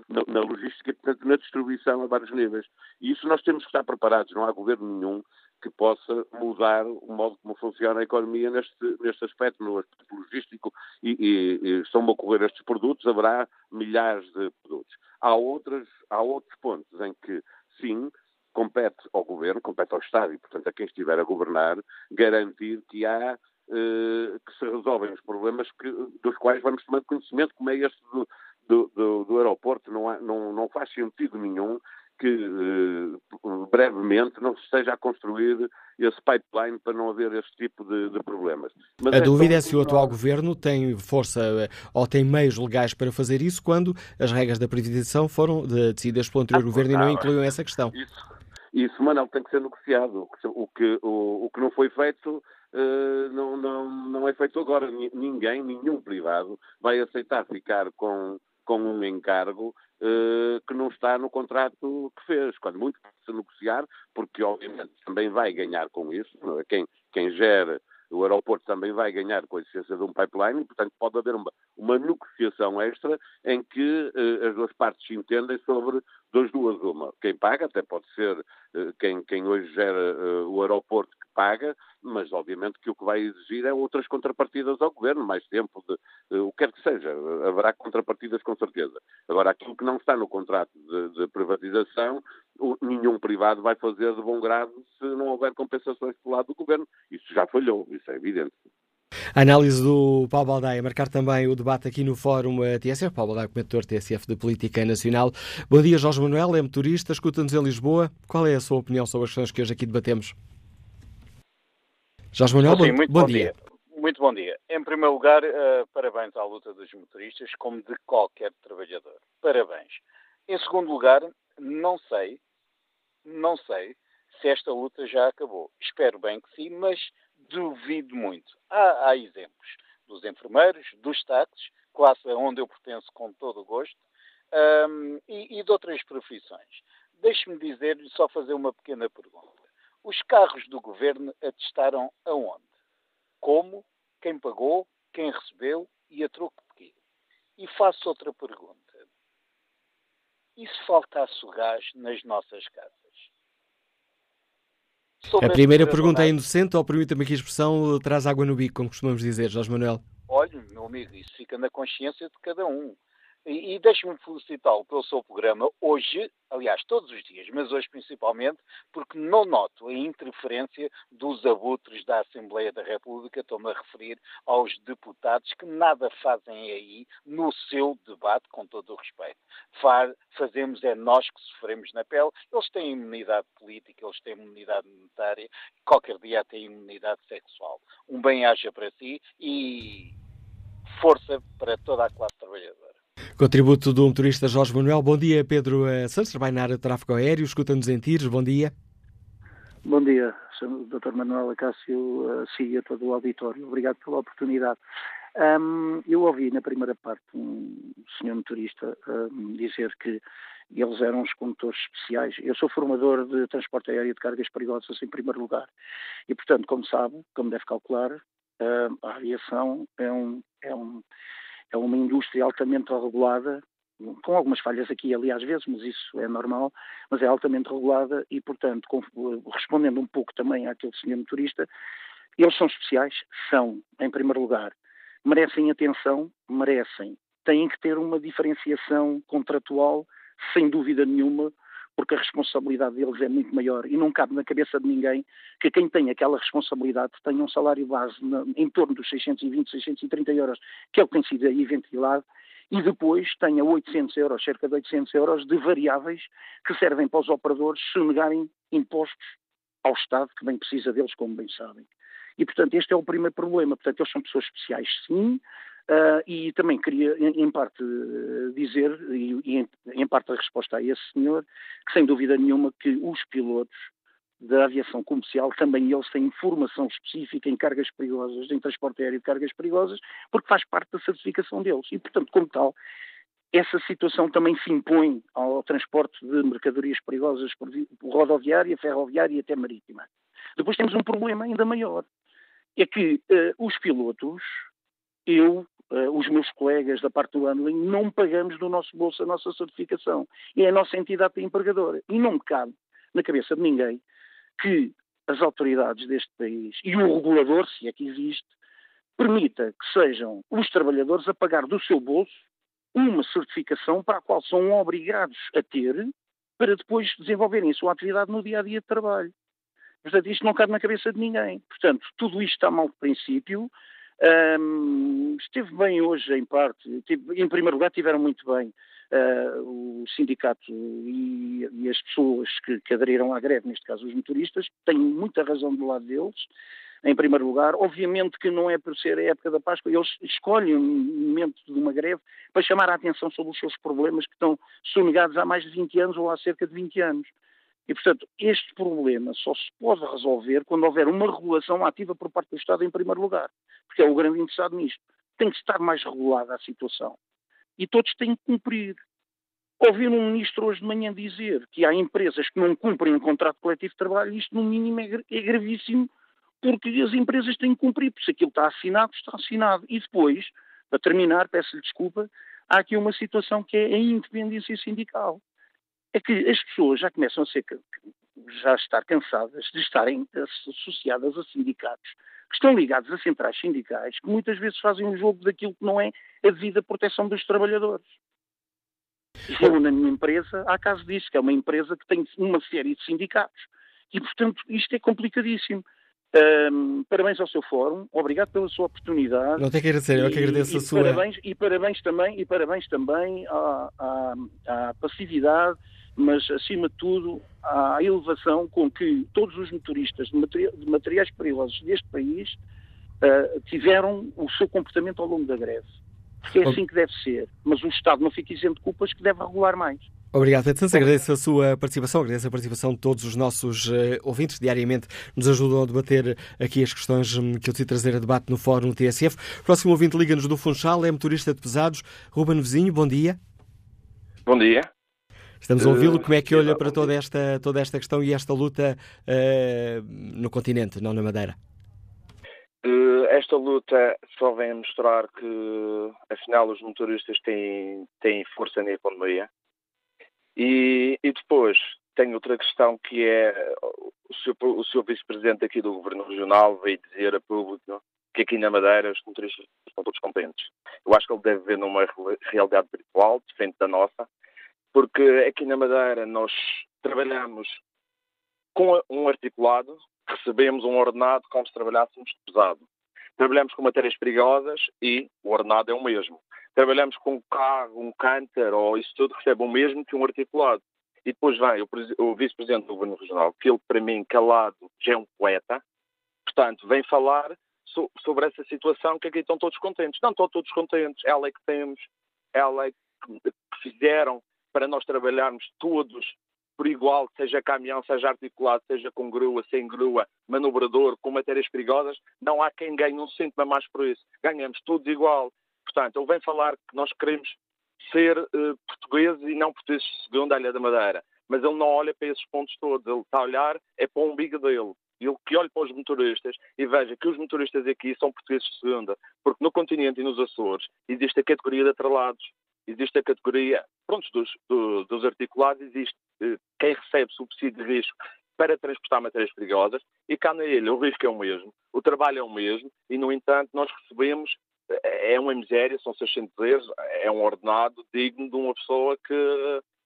na, na logística e, portanto, na distribuição a vários níveis. E isso nós temos que estar preparados. Não há governo nenhum que possa mudar o modo como funciona a economia neste, neste aspecto, no aspecto logístico, e, e, e estão a ocorrer estes produtos, haverá milhares de produtos. Há, outras, há outros pontos em que, sim, compete ao governo, compete ao Estado e, portanto, a quem estiver a governar, garantir que há eh, que se resolvem os problemas que, dos quais vamos tomando conhecimento, como é este do, do, do, do aeroporto, não, há, não, não faz sentido nenhum que eh, brevemente não se esteja a construir esse pipeline para não haver esse tipo de, de problemas. Mas a é dúvida é se o atual governo tem força eh, ou tem meios legais para fazer isso quando as regras da privatização foram decididas pelo anterior ah, governo não, e não incluíam essa questão. Isso, isso, Manel, tem que ser negociado. O que, o, o que não foi feito uh, não, não, não é feito agora. Ninguém, nenhum privado, vai aceitar ficar com com um encargo uh, que não está no contrato que fez. Quando muito se negociar, porque obviamente também vai ganhar com isso, é? quem, quem gera o aeroporto também vai ganhar com a existência de um pipeline e, portanto, pode haver uma, uma negociação extra em que uh, as duas partes se entendem sobre das duas uma. Quem paga até pode ser uh, quem, quem hoje gera o aeroporto paga, mas obviamente que o que vai exigir é outras contrapartidas ao governo, mais tempo, de, o que quer que seja. Haverá contrapartidas com certeza. Agora, aquilo que não está no contrato de, de privatização, nenhum privado vai fazer de bom grado se não houver compensações pelo lado do governo. Isso já falhou, isso é evidente. A análise do Paulo Baldaia, marcar também o debate aqui no Fórum eh, TSF. Paulo Baldaia, comentador TSF de Política Nacional. Bom dia, Jorge Manuel, é motorista, escuta-nos em Lisboa. Qual é a sua opinião sobre as questões que hoje aqui debatemos? Jorge Manuel, Sim, bom, muito bom bom dia. dia. Muito bom dia. Em primeiro lugar, eh, parabéns à luta dos motoristas, como de qualquer trabalhador. Parabéns. Em segundo lugar, não sei, não sei se esta luta já acabou. Espero bem que sim, mas duvido muito. Há, há exemplos dos enfermeiros, dos táxis, classe a onde eu pertenço com todo o gosto, ahm, e, e de outras profissões. Deixe-me dizer-lhe só fazer uma pequena pergunta. Os carros do governo atestaram aonde? Como? Quem pagou? Quem recebeu? E a troco de quê? E faço outra pergunta. E se faltasse o gás nas nossas casas? Sobre A primeira pergunta é inocente ou, permita-me aqui a expressão, traz água no bico, como costumamos dizer, Jorge Manuel? Olhe, meu amigo, isso fica na consciência de cada um. E, e deixe-me felicitá-lo pelo seu programa hoje, aliás, todos os dias, mas hoje principalmente, porque não noto a interferência dos abutres da Assembleia da República, estou-me a referir aos deputados que nada fazem aí no seu debate, com todo o respeito. Fa- fazemos é nós que sofremos na pele, eles têm imunidade política, eles têm imunidade monetária, qualquer dia têm imunidade sexual. Um bem-aja para si e força para toda a classe trabalhadora. Contributo do motorista Jorge Manuel. Bom dia, Pedro eh, Santos, trabalha na área de tráfego aéreo, escuta-nos em tiros, bom dia. Bom dia. Dr. Manuel Acácio, uh, si e a todo o auditório. Obrigado pela oportunidade. Ahm, eu ouvi na primeira parte um senhor motorista ahm, dizer que eles eram os condutores especiais. Eu sou formador de transporte aéreo de cargas perigosas em primeiro lugar. E, portanto, como sabe, como deve calcular, a aviação é, um, é, um, é uma indústria altamente regulada, com algumas falhas aqui ali às vezes, mas isso é normal, mas é altamente regulada e, portanto, com- respondendo um pouco também àquele senhor motorista, eles são especiais? São, em primeiro lugar. Merecem atenção? Merecem. Têm que ter uma diferenciação contratual, sem dúvida nenhuma, porque a responsabilidade deles é muito maior e não cabe na cabeça de ninguém que quem tem aquela responsabilidade tenha um salário base na- em torno dos 620, 630 euros, que é o que tem sido aí ventilado, e depois tenha 800 euros, cerca de 800 euros de variáveis que servem para os operadores sonegarem impostos ao Estado, que bem precisa deles, como bem sabem. E, portanto, este é o primeiro problema. Portanto, eles são pessoas especiais, sim, ah, e também queria, em, em parte, dizer, e, e em, em parte a resposta a esse senhor, que sem dúvida nenhuma que os pilotos da aviação comercial também eles têm formação específica em cargas perigosas, em transporte aéreo de cargas perigosas, porque faz parte da certificação deles. E, portanto, como tal, essa situação também se impõe ao transporte de mercadorias perigosas por vi- por rodoviária, ferroviária e até marítima. Depois temos um problema ainda maior. É que eh, os pilotos, eu, eh, os meus colegas da parte do handling, não pagamos do nosso bolso a nossa certificação. É a nossa entidade empregadora. E não me cabe na cabeça de ninguém que as autoridades deste país e o regulador, se é que existe, permita que sejam os trabalhadores a pagar do seu bolso uma certificação para a qual são obrigados a ter para depois desenvolverem a sua atividade no dia a dia de trabalho. Portanto, isto não cabe na cabeça de ninguém. Portanto, tudo isto está mal de princípio. Ahm, esteve bem hoje, em parte. Em primeiro lugar, tiveram muito bem ah, o sindicato e, e as pessoas que, que aderiram à greve, neste caso os motoristas, têm muita razão do lado deles. Em primeiro lugar, obviamente que não é por ser a época da Páscoa, eles escolhem um momento de uma greve para chamar a atenção sobre os seus problemas que estão sonegados há mais de 20 anos ou há cerca de 20 anos. E, portanto, este problema só se pode resolver quando houver uma regulação ativa por parte do Estado, em primeiro lugar, porque é o grande interessado nisto. Tem que estar mais regulada a situação. E todos têm que cumprir. Ouvir um ministro hoje de manhã dizer que há empresas que não cumprem um contrato coletivo de trabalho, isto no mínimo é, é gravíssimo, porque as empresas têm que cumprir, se aquilo está assinado, está assinado. E depois, para terminar, peço-lhe desculpa, há aqui uma situação que é a independência sindical é que as pessoas já começam a ser já estar cansadas de estarem associadas a sindicatos que estão ligados a centrais sindicais que muitas vezes fazem um jogo daquilo que não é a devida proteção dos trabalhadores. Eu, na minha empresa, há caso disso, que é uma empresa que tem uma série de sindicatos. E, portanto, isto é complicadíssimo. Ahm, parabéns ao seu fórum, obrigado pela sua oportunidade. Não tem que agradecer, eu que agradeço e a sua. Parabéns, e parabéns também, e parabéns também à, à- à passividade mas acima de tudo à elevação com que todos os motoristas de, materiais perigosos deste país uh, tiveram o seu comportamento ao longo da greve. Porque é assim que deve ser. Mas o Estado não fica isento de culpas que deve regular mais. Obrigado, Pedro Santos. Agradeço a sua participação, agradeço a participação de todos os nossos uh, ouvintes. Diariamente nos ajudam a debater aqui as questões um, que eu decidi trazer a debate no Fórum TSF. O próximo ouvinte liga-nos do Funchal, é motorista de pesados. Ruben Vizinho, bom dia. Bom dia. Estamos a ouvi-lo. Como é que olha para toda esta, toda esta questão e esta luta uh, no continente, não na Madeira? Uh, esta luta só vem mostrar que, afinal, os motoristas têm, têm força na economia. E, e depois tem outra questão que é o seu, o seu vice-presidente aqui do Governo Regional veio dizer a público que aqui na Madeira os motoristas estão todos contentes. Eu acho que ele deve ver numa realidade virtual, diferente da nossa, porque aqui na Madeira nós trabalhamos com um articulado, recebemos um ordenado como se trabalhássemos pesado. Trabalhamos com matérias perigosas e o ordenado é o mesmo. Trabalhamos com um carro, um canter ou isso tudo recebe o mesmo que um articulado. E depois vem o, o vice-presidente do Governo Regional, que ele, para mim, calado, já é um poeta, portanto, vem falar so, sobre essa situação que aqui estão todos contentes. Não estão todos contentes, ela é que temos, ela é que fizeram para nós trabalharmos todos por igual, seja caminhão, seja articulado, seja com grua, sem grua, manobrador, com matérias perigosas, não há quem ganhe um cêntimo a mais por isso. Ganhamos todos igual. Portanto, ele vem falar que nós queremos ser uh, portugueses e não portugueses de segunda Ilha da Madeira. Mas ele não olha para esses pontos todos. Ele está a olhar é para o umbigo dele. Ele que olhe para os motoristas e veja que os motoristas aqui são portugueses de segunda. Porque no continente e nos Açores existe a categoria de atrelados existe a categoria, pronto, dos, do, dos articulados, existe eh, quem recebe subsídio de risco para transportar matérias perigosas e cá na ilha o risco é o mesmo, o trabalho é o mesmo e, no entanto, nós recebemos, eh, é uma miséria, são 600 euros, é um ordenado digno de uma pessoa que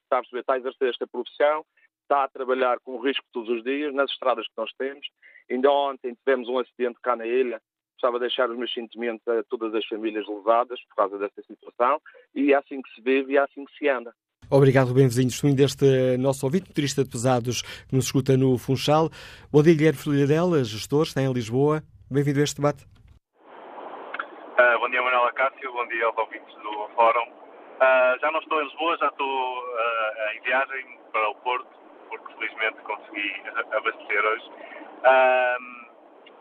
está a, perceber, está a exercer esta profissão, está a trabalhar com risco todos os dias nas estradas que nós temos. Ainda ontem tivemos um acidente cá na ilha, gostava de deixar os meus sentimentos a todas as famílias levadas por causa desta situação e é assim que se vive e é assim que se anda. Obrigado, bem vindo Testemunho deste nosso ouvinte, motorista de pesados que nos escuta no Funchal. Bom dia, Guilherme Filhadela, gestor, está em Lisboa. Bem-vindo a este debate. Uh, bom dia, Manuela Cássio. Bom dia aos ouvintes do Fórum. Uh, já não estou em Lisboa, já estou uh, em viagem para o Porto, porque felizmente consegui abastecer hoje.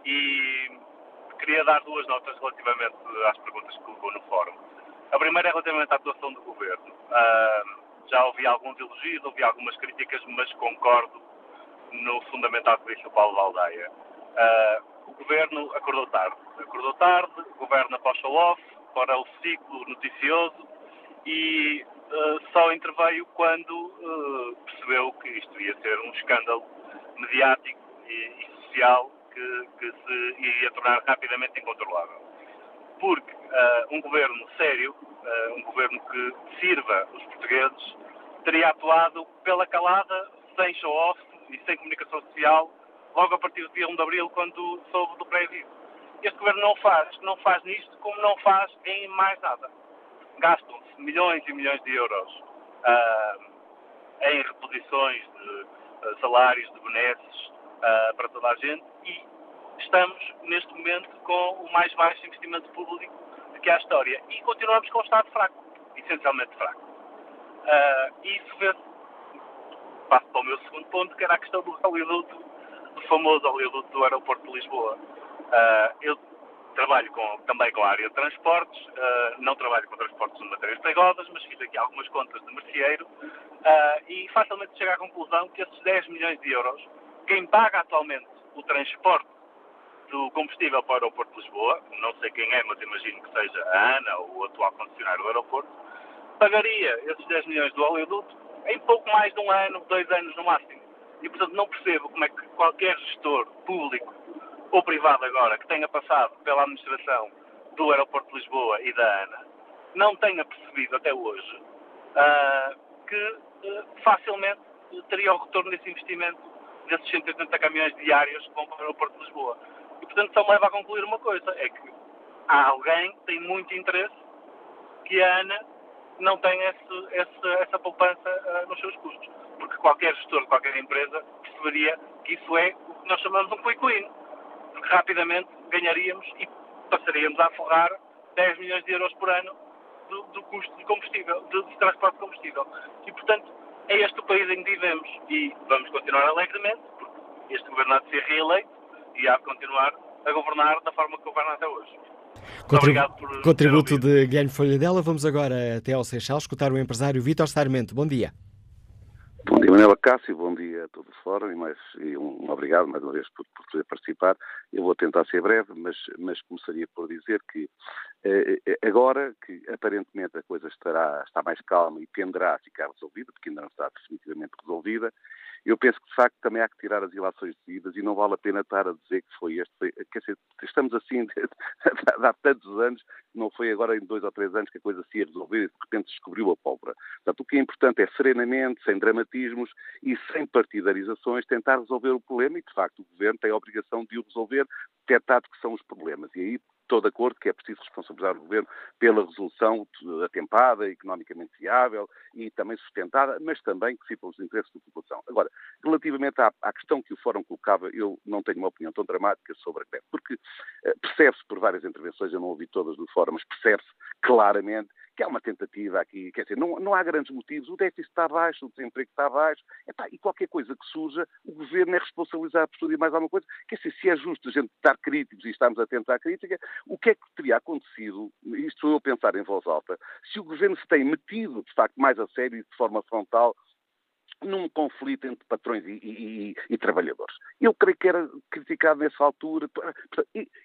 e queria dar duas notas relativamente às perguntas que colocou no fórum. A primeira é relativamente à atuação do governo. Uh, já ouvi alguns elogios, ouvi algumas críticas, mas concordo no fundamentado que disse o Paulo Valdeia. Uh, o governo acordou tarde. Acordou tarde, o governo após show-off, para o ciclo noticioso e uh, só interveio quando percebeu que isto ia ser um escândalo mediático e, e social que, que se iria tornar rapidamente incontrolável. Porque uh, um governo sério, uh, um governo que sirva os portugueses, teria atuado pela calada, sem show-off e sem comunicação social, logo a partir do dia 1 de abril, quando soube do pré-aviso. Este governo não faz, não faz nisto como não faz em mais nada. Gastam-se milhões e milhões de euros uh, em reposições de salários, de benesses, para toda a gente e estamos, neste momento, com o mais baixo investimento público que há a história. E continuamos com o Estado fraco, essencialmente fraco. Uh, isso vê-se, passo para o meu segundo ponto, que era a questão do oleoduto, do famoso oleoduto do aeroporto de Lisboa. Uh, eu trabalho com, também com a área de transportes, uh, não trabalho com transportes de matérias perigosas, mas fiz aqui algumas contas de merceeiro e facilmente chego à conclusão que esses 10 milhões de euros quem paga atualmente o transporte do combustível para o aeroporto de Lisboa, não sei quem é, mas imagino que seja a ANA ou o atual concessionário do aeroporto, pagaria esses 10 milhões do oleoduto em pouco mais de um ano, dois anos no máximo. E, portanto, não percebo como é que qualquer gestor público ou privado agora que tenha passado pela administração do aeroporto de Lisboa e da ANA não tenha percebido até hoje uh, que uh, facilmente teria o retorno desse investimento desses 180 caminhões diários que vão para o aeroporto de Lisboa. E, portanto, só me leva a concluir uma coisa, é que há alguém que tem muito interesse que a ANA não tenha esse, esse, essa poupança uh, nos seus custos. porque qualquer gestor de qualquer empresa perceberia que isso é o que nós chamamos um quick porque rapidamente ganharíamos e passaríamos a forrar 10 milhões de euros por ano do, do custo de combustível, de, de transporte de combustível. E, portanto, é este o país em que vivemos e vamos continuar alegremente, porque este governo há de ser reeleito e há de continuar a governar da forma que governa até hoje. Contribu por contributo de Guilherme Folhadela. Vamos agora até ao Seixal escutar o empresário Vítor Sarmento. Bom dia. Bom dia, Manela Cássio, bom dia a todos fora e, mais, e um, obrigado mais uma vez por, por poder participar. Eu vou tentar ser breve, mas, mas começaria por dizer que agora que aparentemente a coisa estará, está mais calma e tenderá a ficar resolvida, porque ainda não está definitivamente resolvida, eu penso que, de facto, também há que tirar as ilações devidas e não vale a pena estar a dizer que foi este. Quer dizer, estamos assim há tantos anos, não foi agora em dois ou três anos que a coisa se ia resolver e de repente descobriu a pólvora. Portanto, o que é importante é serenamente, sem dramatismos e sem partidarizações, tentar resolver o problema e, de facto, o Governo tem a obrigação de o resolver, detectado que são os problemas. E aí estou de acordo que é preciso responsabilizar o Governo pela resolução atempada, economicamente viável e também sustentada, mas também que sirva os interesses da população. Agora, relativamente à, à, questão que o Fórum colocava, eu não tenho uma opinião tão dramática sobre a greve, porque uh, percebe-se por várias intervenções, eu não ouvi todas do Fórum, mas percebe-se claramente que há uma tentativa aqui, quer dizer, não, não há grandes motivos, o déficit está baixo, o desemprego está baixo, e qualquer coisa que surja, o Governo é responsabilizado por tudo e mais alguma coisa. Quer dizer, se é justo a gente estar críticos e estarmos atentos à crítica, o que é que teria acontecido, isto eu a pensar em voz alta, se o Governo se tem metido, de facto, mais a sério e de forma frontal num conflito entre patrões e, e, e, trabalhadores. Eu creio que era criticado nessa altura.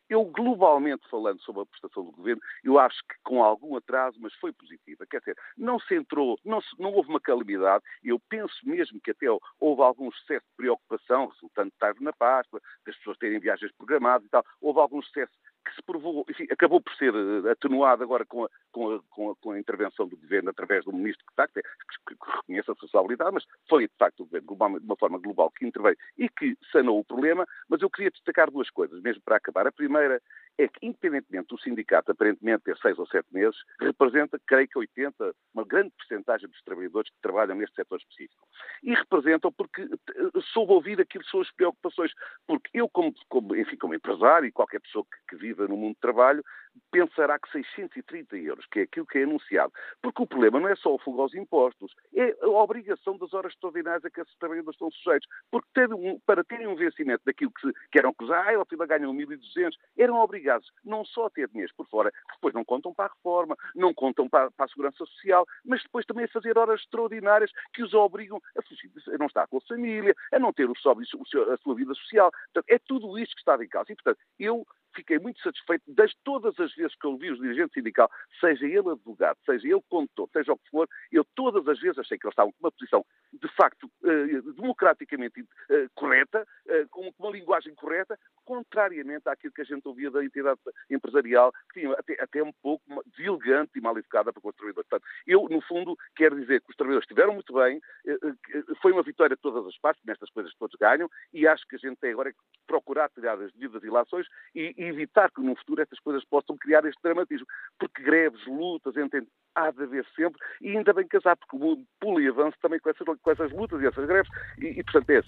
Eu, globalmente falando sobre a prestação do governo, eu acho que com algum atraso, mas foi positiva. Quer dizer, não se entrou, não, se, não houve uma calamidade. Eu penso mesmo que até houve algum excesso de preocupação, resultante de estar na Páscoa, das pessoas terem viagens programadas e tal. Houve algum excesso que se provou, enfim, acabou por ser eh, atenuado agora com a, com, a, com, a, com a, intervenção do governo através do ministro que, que, que, que reconhece a responsabilidade, mas foi de facto o governo global, de uma forma global que interveio e que sanou o problema. Mas eu queria destacar duas coisas, mesmo para acabar. A primeira é que, independentemente do sindicato aparentemente ter seis ou sete meses, representa, creio que 80, uma grande porcentagem dos trabalhadores que trabalham neste setor específico. E representam porque eh, soube ouvir aquilo que são as preocupações. Porque eu, como, como, enfim, como empresário e qualquer pessoa que, que viva no mundo do trabalho, pensará que 630 euros, que é aquilo que é anunciado. Porque o problema não é só o fogo aos impostos, é a obrigação das horas extraordinárias a que esses trabalhadores estão sujeitos. Porque ter um, para terem um vencimento daquilo que, que eram acusar, ah, ao ganham 1.200, eram obrigados não só a ter dinheiro por fora, que depois não contam para a reforma, não contam para, para a segurança social, mas depois também a fazer horas extraordinárias que os obrigam a, fugir, a não estar com a família, a não ter o, a sua vida social. Portanto, é tudo isto que está em causa. E, portanto, eu fiquei muito satisfeito das todas as vezes que eu ouvi os dirigentes sindical, seja ele advogado, seja ele condutor, seja o que for, eu todas as vezes achei que eles estavam com uma posição de facto eh, democraticamente eh, correta, eh, com uma linguagem correta, contrariamente àquilo que a gente ouvia da entidade empresarial, que tinha até, até um pouco deselegante e mal educada para com os trabalhadores. Portanto, eu, no fundo, quero dizer que os trabalhadores estiveram muito bem, foi uma vitória de todas as partes, nestas coisas todos ganham, e acho que a gente tem agora que procurar tirar as devidas ilações e, e evitar que no futuro estas coisas possam criar este dramatismo. Porque greves, lutas, entende, há de haver sempre, e ainda bem casar, porque o mundo pula e avança também com essas, com essas lutas e essas greves, e, e portanto é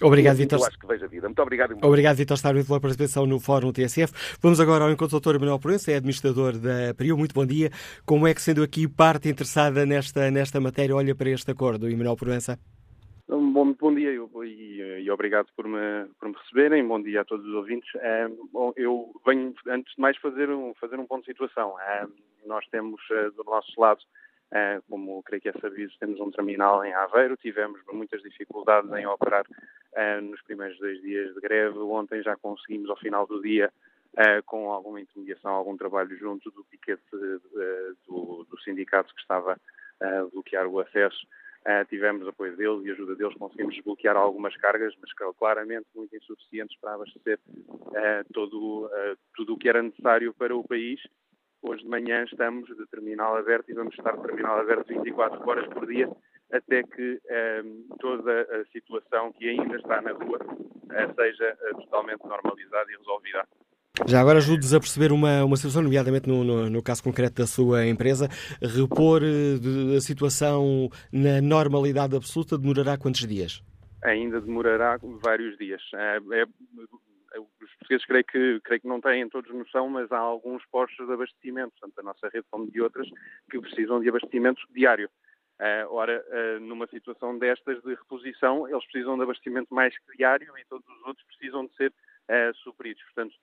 Obrigado, Vitor. Eu acho que vejo a vida. Muito obrigado. Obrigado, Vitor Starwin, pela participação no Fórum TSF. Vamos agora ao encontro do Dr. Manuel Proença, é administrador da PRIO. Muito bom dia. Como é que, sendo aqui parte interessada nesta, nesta matéria, olha para este acordo, Emanuel Proença? Bom, bom dia e, e, obrigado por me, por me receberem. Bom dia a todos os ouvintes. Eu venho, antes de mais, fazer um, fazer um ponto de situação. Nós temos, é, do nosso lado, como creio que é sabido, temos um terminal em Aveiro. Tivemos muitas dificuldades em operar nos primeiros dois dias de greve. Ontem já conseguimos, ao final do dia, com alguma intermediação, algum trabalho junto do piquete do, do sindicato que estava a bloquear o acesso, Uh, tivemos apoio deles e ajuda deles, conseguimos desbloquear algumas cargas, mas claramente muito insuficientes para abastecer uh, todo, uh, tudo o que era necessário para o país. Hoje de manhã estamos de terminal aberto e vamos estar de terminal aberto 24 horas por dia até que toda a situação que ainda está na rua seja totalmente normalizada e resolvida Já agora ajude-nos a perceber uma, uma situação, nomeadamente no, no, no, caso concreto da sua empresa. Repor a situação na normalidade absoluta demorará quantos dias? Ainda demorará vários dias. É, é, os portugueses creio que, creio que não têm todos noção, mas há alguns postos de abastecimento, tanto da nossa rede como de outras, que precisam de abastecimento diário. Uh, ora, uh, numa situação destas de reposição, eles precisam de abastecimento mais que diário e todos os outros precisam de ser uh, supridos. Portanto,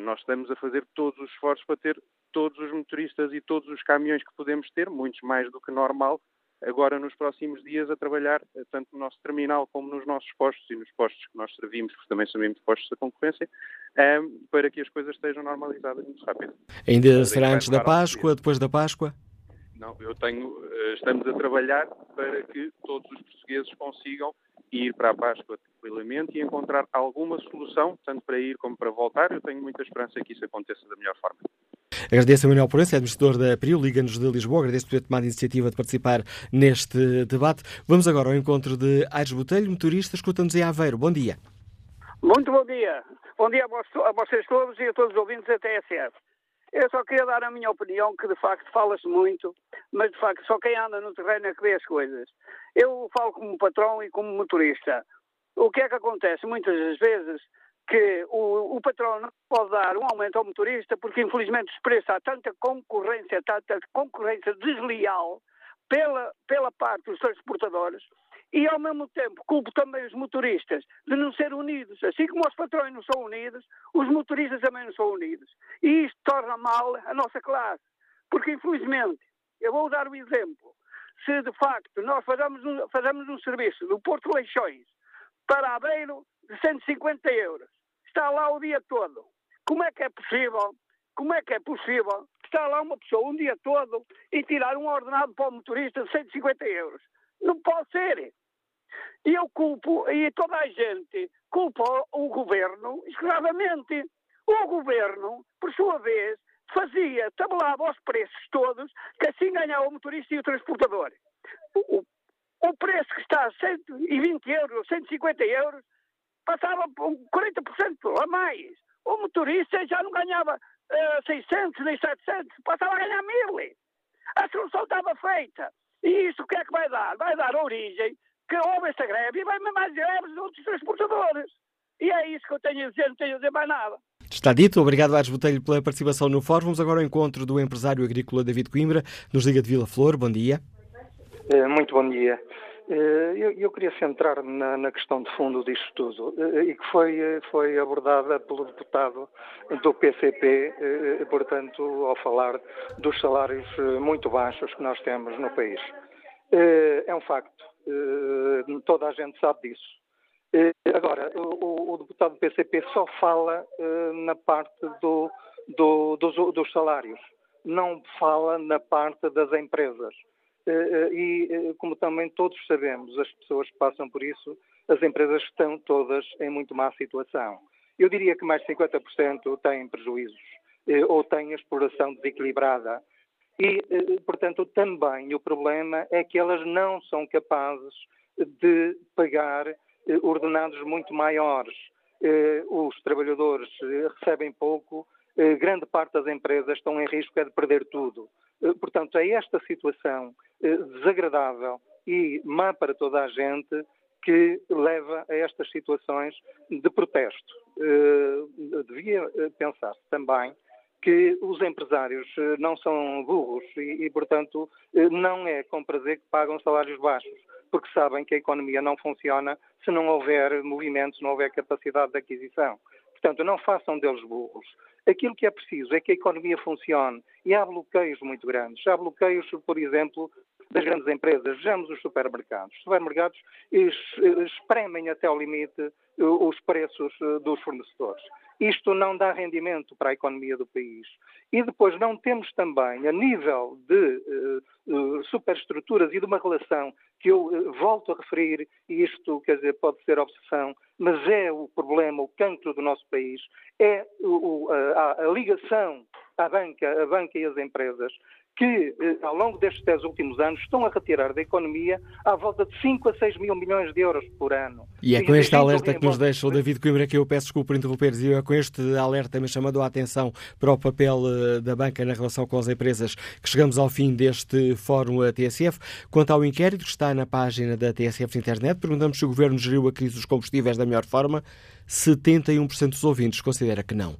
nós estamos a fazer todos os esforços para ter todos os motoristas e todos os caminhões que podemos ter, muitos mais do que normal, agora nos próximos dias a trabalhar eh, tanto no nosso terminal como nos nossos postos e nos postos que nós servimos, porque também servimos postos da concorrência, ehm, para que as coisas estejam normalizadas muito rápido. Ainda será antes da Páscoa, depois da Páscoa? Não, eu tenho, eh, estamos a trabalhar para que todos os portugueses consigam ir para a Páscoa tranquilamente e encontrar alguma solução, tanto para ir como para voltar. Eu tenho muita esperança que isso aconteça da melhor forma. Agradeço a Manuel Porense, administrador da PRIO, Liga-nos de Lisboa. Agradeço por ter tomado a iniciativa de participar neste debate. Vamos agora ao encontro de Aires Botelho, motorista, escuta-nos em Aveiro. Bom dia. Muito bom dia. Bom dia a vocês todos e a todos os ouvintes da TSF. Eu só queria dar a minha opinião, que de facto fala-se muito, mas de facto só quem anda no terreno é que vê as coisas. Eu falo como patrão e como motorista. O que é que acontece? Muitas das vezes que o, o patrão não pode dar um aumento ao motorista porque infelizmente os preços há tanta concorrência, tanta concorrência desleal pela, pela parte dos transportadores e ao mesmo tempo culpo também os motoristas de não ser unidos. Assim como os patrões não são unidos, os motoristas também não são unidos. E isto torna mal a nossa classe. Porque infelizmente, eu vou dar um exemplo. Se de facto nós fazemos um, fazemos um serviço do Porto Leixões para Aveiro de 150 euros está lá o dia todo. Como é que é possível? Como é que é possível estar lá uma pessoa um dia todo e tirar um ordenado para o motorista de 150 euros? Não pode ser. E eu culpo, e toda a gente culpa o governo escravamente. O governo, por sua vez, fazia, tabelava os preços todos, que assim ganhava o motorista e o transportador. O, o preço que está a 120 euros, 150 euros, passava 40% a mais. O motorista já não ganhava uh, 600 nem 700, passava a ganhar mil. A solução estava feita. E isso o que é que vai dar? Vai dar origem que houve esta greve e vai mais greves de outros transportadores. E é isso que eu tenho a dizer, não tenho a dizer mais nada. Está dito. Obrigado, Ares Botelho, pela participação no fórum. Vamos agora ao encontro do empresário agrícola David Coimbra, nos Liga de Vila Flor. Bom dia. Eh, muito bom dia. Eh, eu, queria centrar na, questão de fundo disto tudo eh, e que foi, foi abordada pelo deputado do PCP, portanto, ao falar dos salários muito baixos que nós temos no país. É um facto, toda a gente sabe disso. Agora, o, o deputado do PCP só fala na parte do, do, dos, dos salários, não fala na parte das empresas. Eh, eh, e, eh, como também todos sabemos, as pessoas que passam por isso, as empresas estão todas em muito má situação. Eu diria que mais de 50% têm prejuízos ou têm exploração desequilibrada. E, portanto, também o problema é que elas não são capazes de pagar ordenados muito maiores. Os trabalhadores recebem pouco, grande parte das empresas estão em risco é de perder tudo. Portanto, é esta situação desagradável e má para toda a gente que leva a estas situações de protesto. Eh, devia eh, pensar também que os empresários não são burros e, e, portanto, não é com prazer que pagam salários baixos, porque sabem que a economia não funciona se não houver movimentos, não houver capacidade de aquisição. Portanto, não façam deles burros. Aquilo que é preciso é que a economia funcione e há bloqueios muito grandes. Há bloqueios, por exemplo, das grandes empresas, vejamos os supermercados. Os supermercados espremem até ao limite eh, os preços eh, dos fornecedores. Isto não dá rendimento para a economia do país. E depois não temos também, a nível de uh, superestruturas e de uma relação que eu volto a referir, e isto quer dizer, pode ser obsessão, mas é o problema, o cancro do nosso país, é a, ligação à banca, a banca e as empresas, que, eh, ao longo destes 10 últimos anos, estão a retirar da economia à volta de 5 a 6 mil milhões de euros por ano. E é com este alerta que nos deixa o David Coimbra, que eu peço desculpa por interromper, e é com este alerta me chamando a atenção para o papel eh, da banca na relação com as empresas que chegamos ao fim deste fórum TSF. Quanto ao inquérito que está na página da TSF na internet, perguntamos se o Governo geriu a crise dos combustíveis da melhor forma. 71% dos ouvintes considera que não.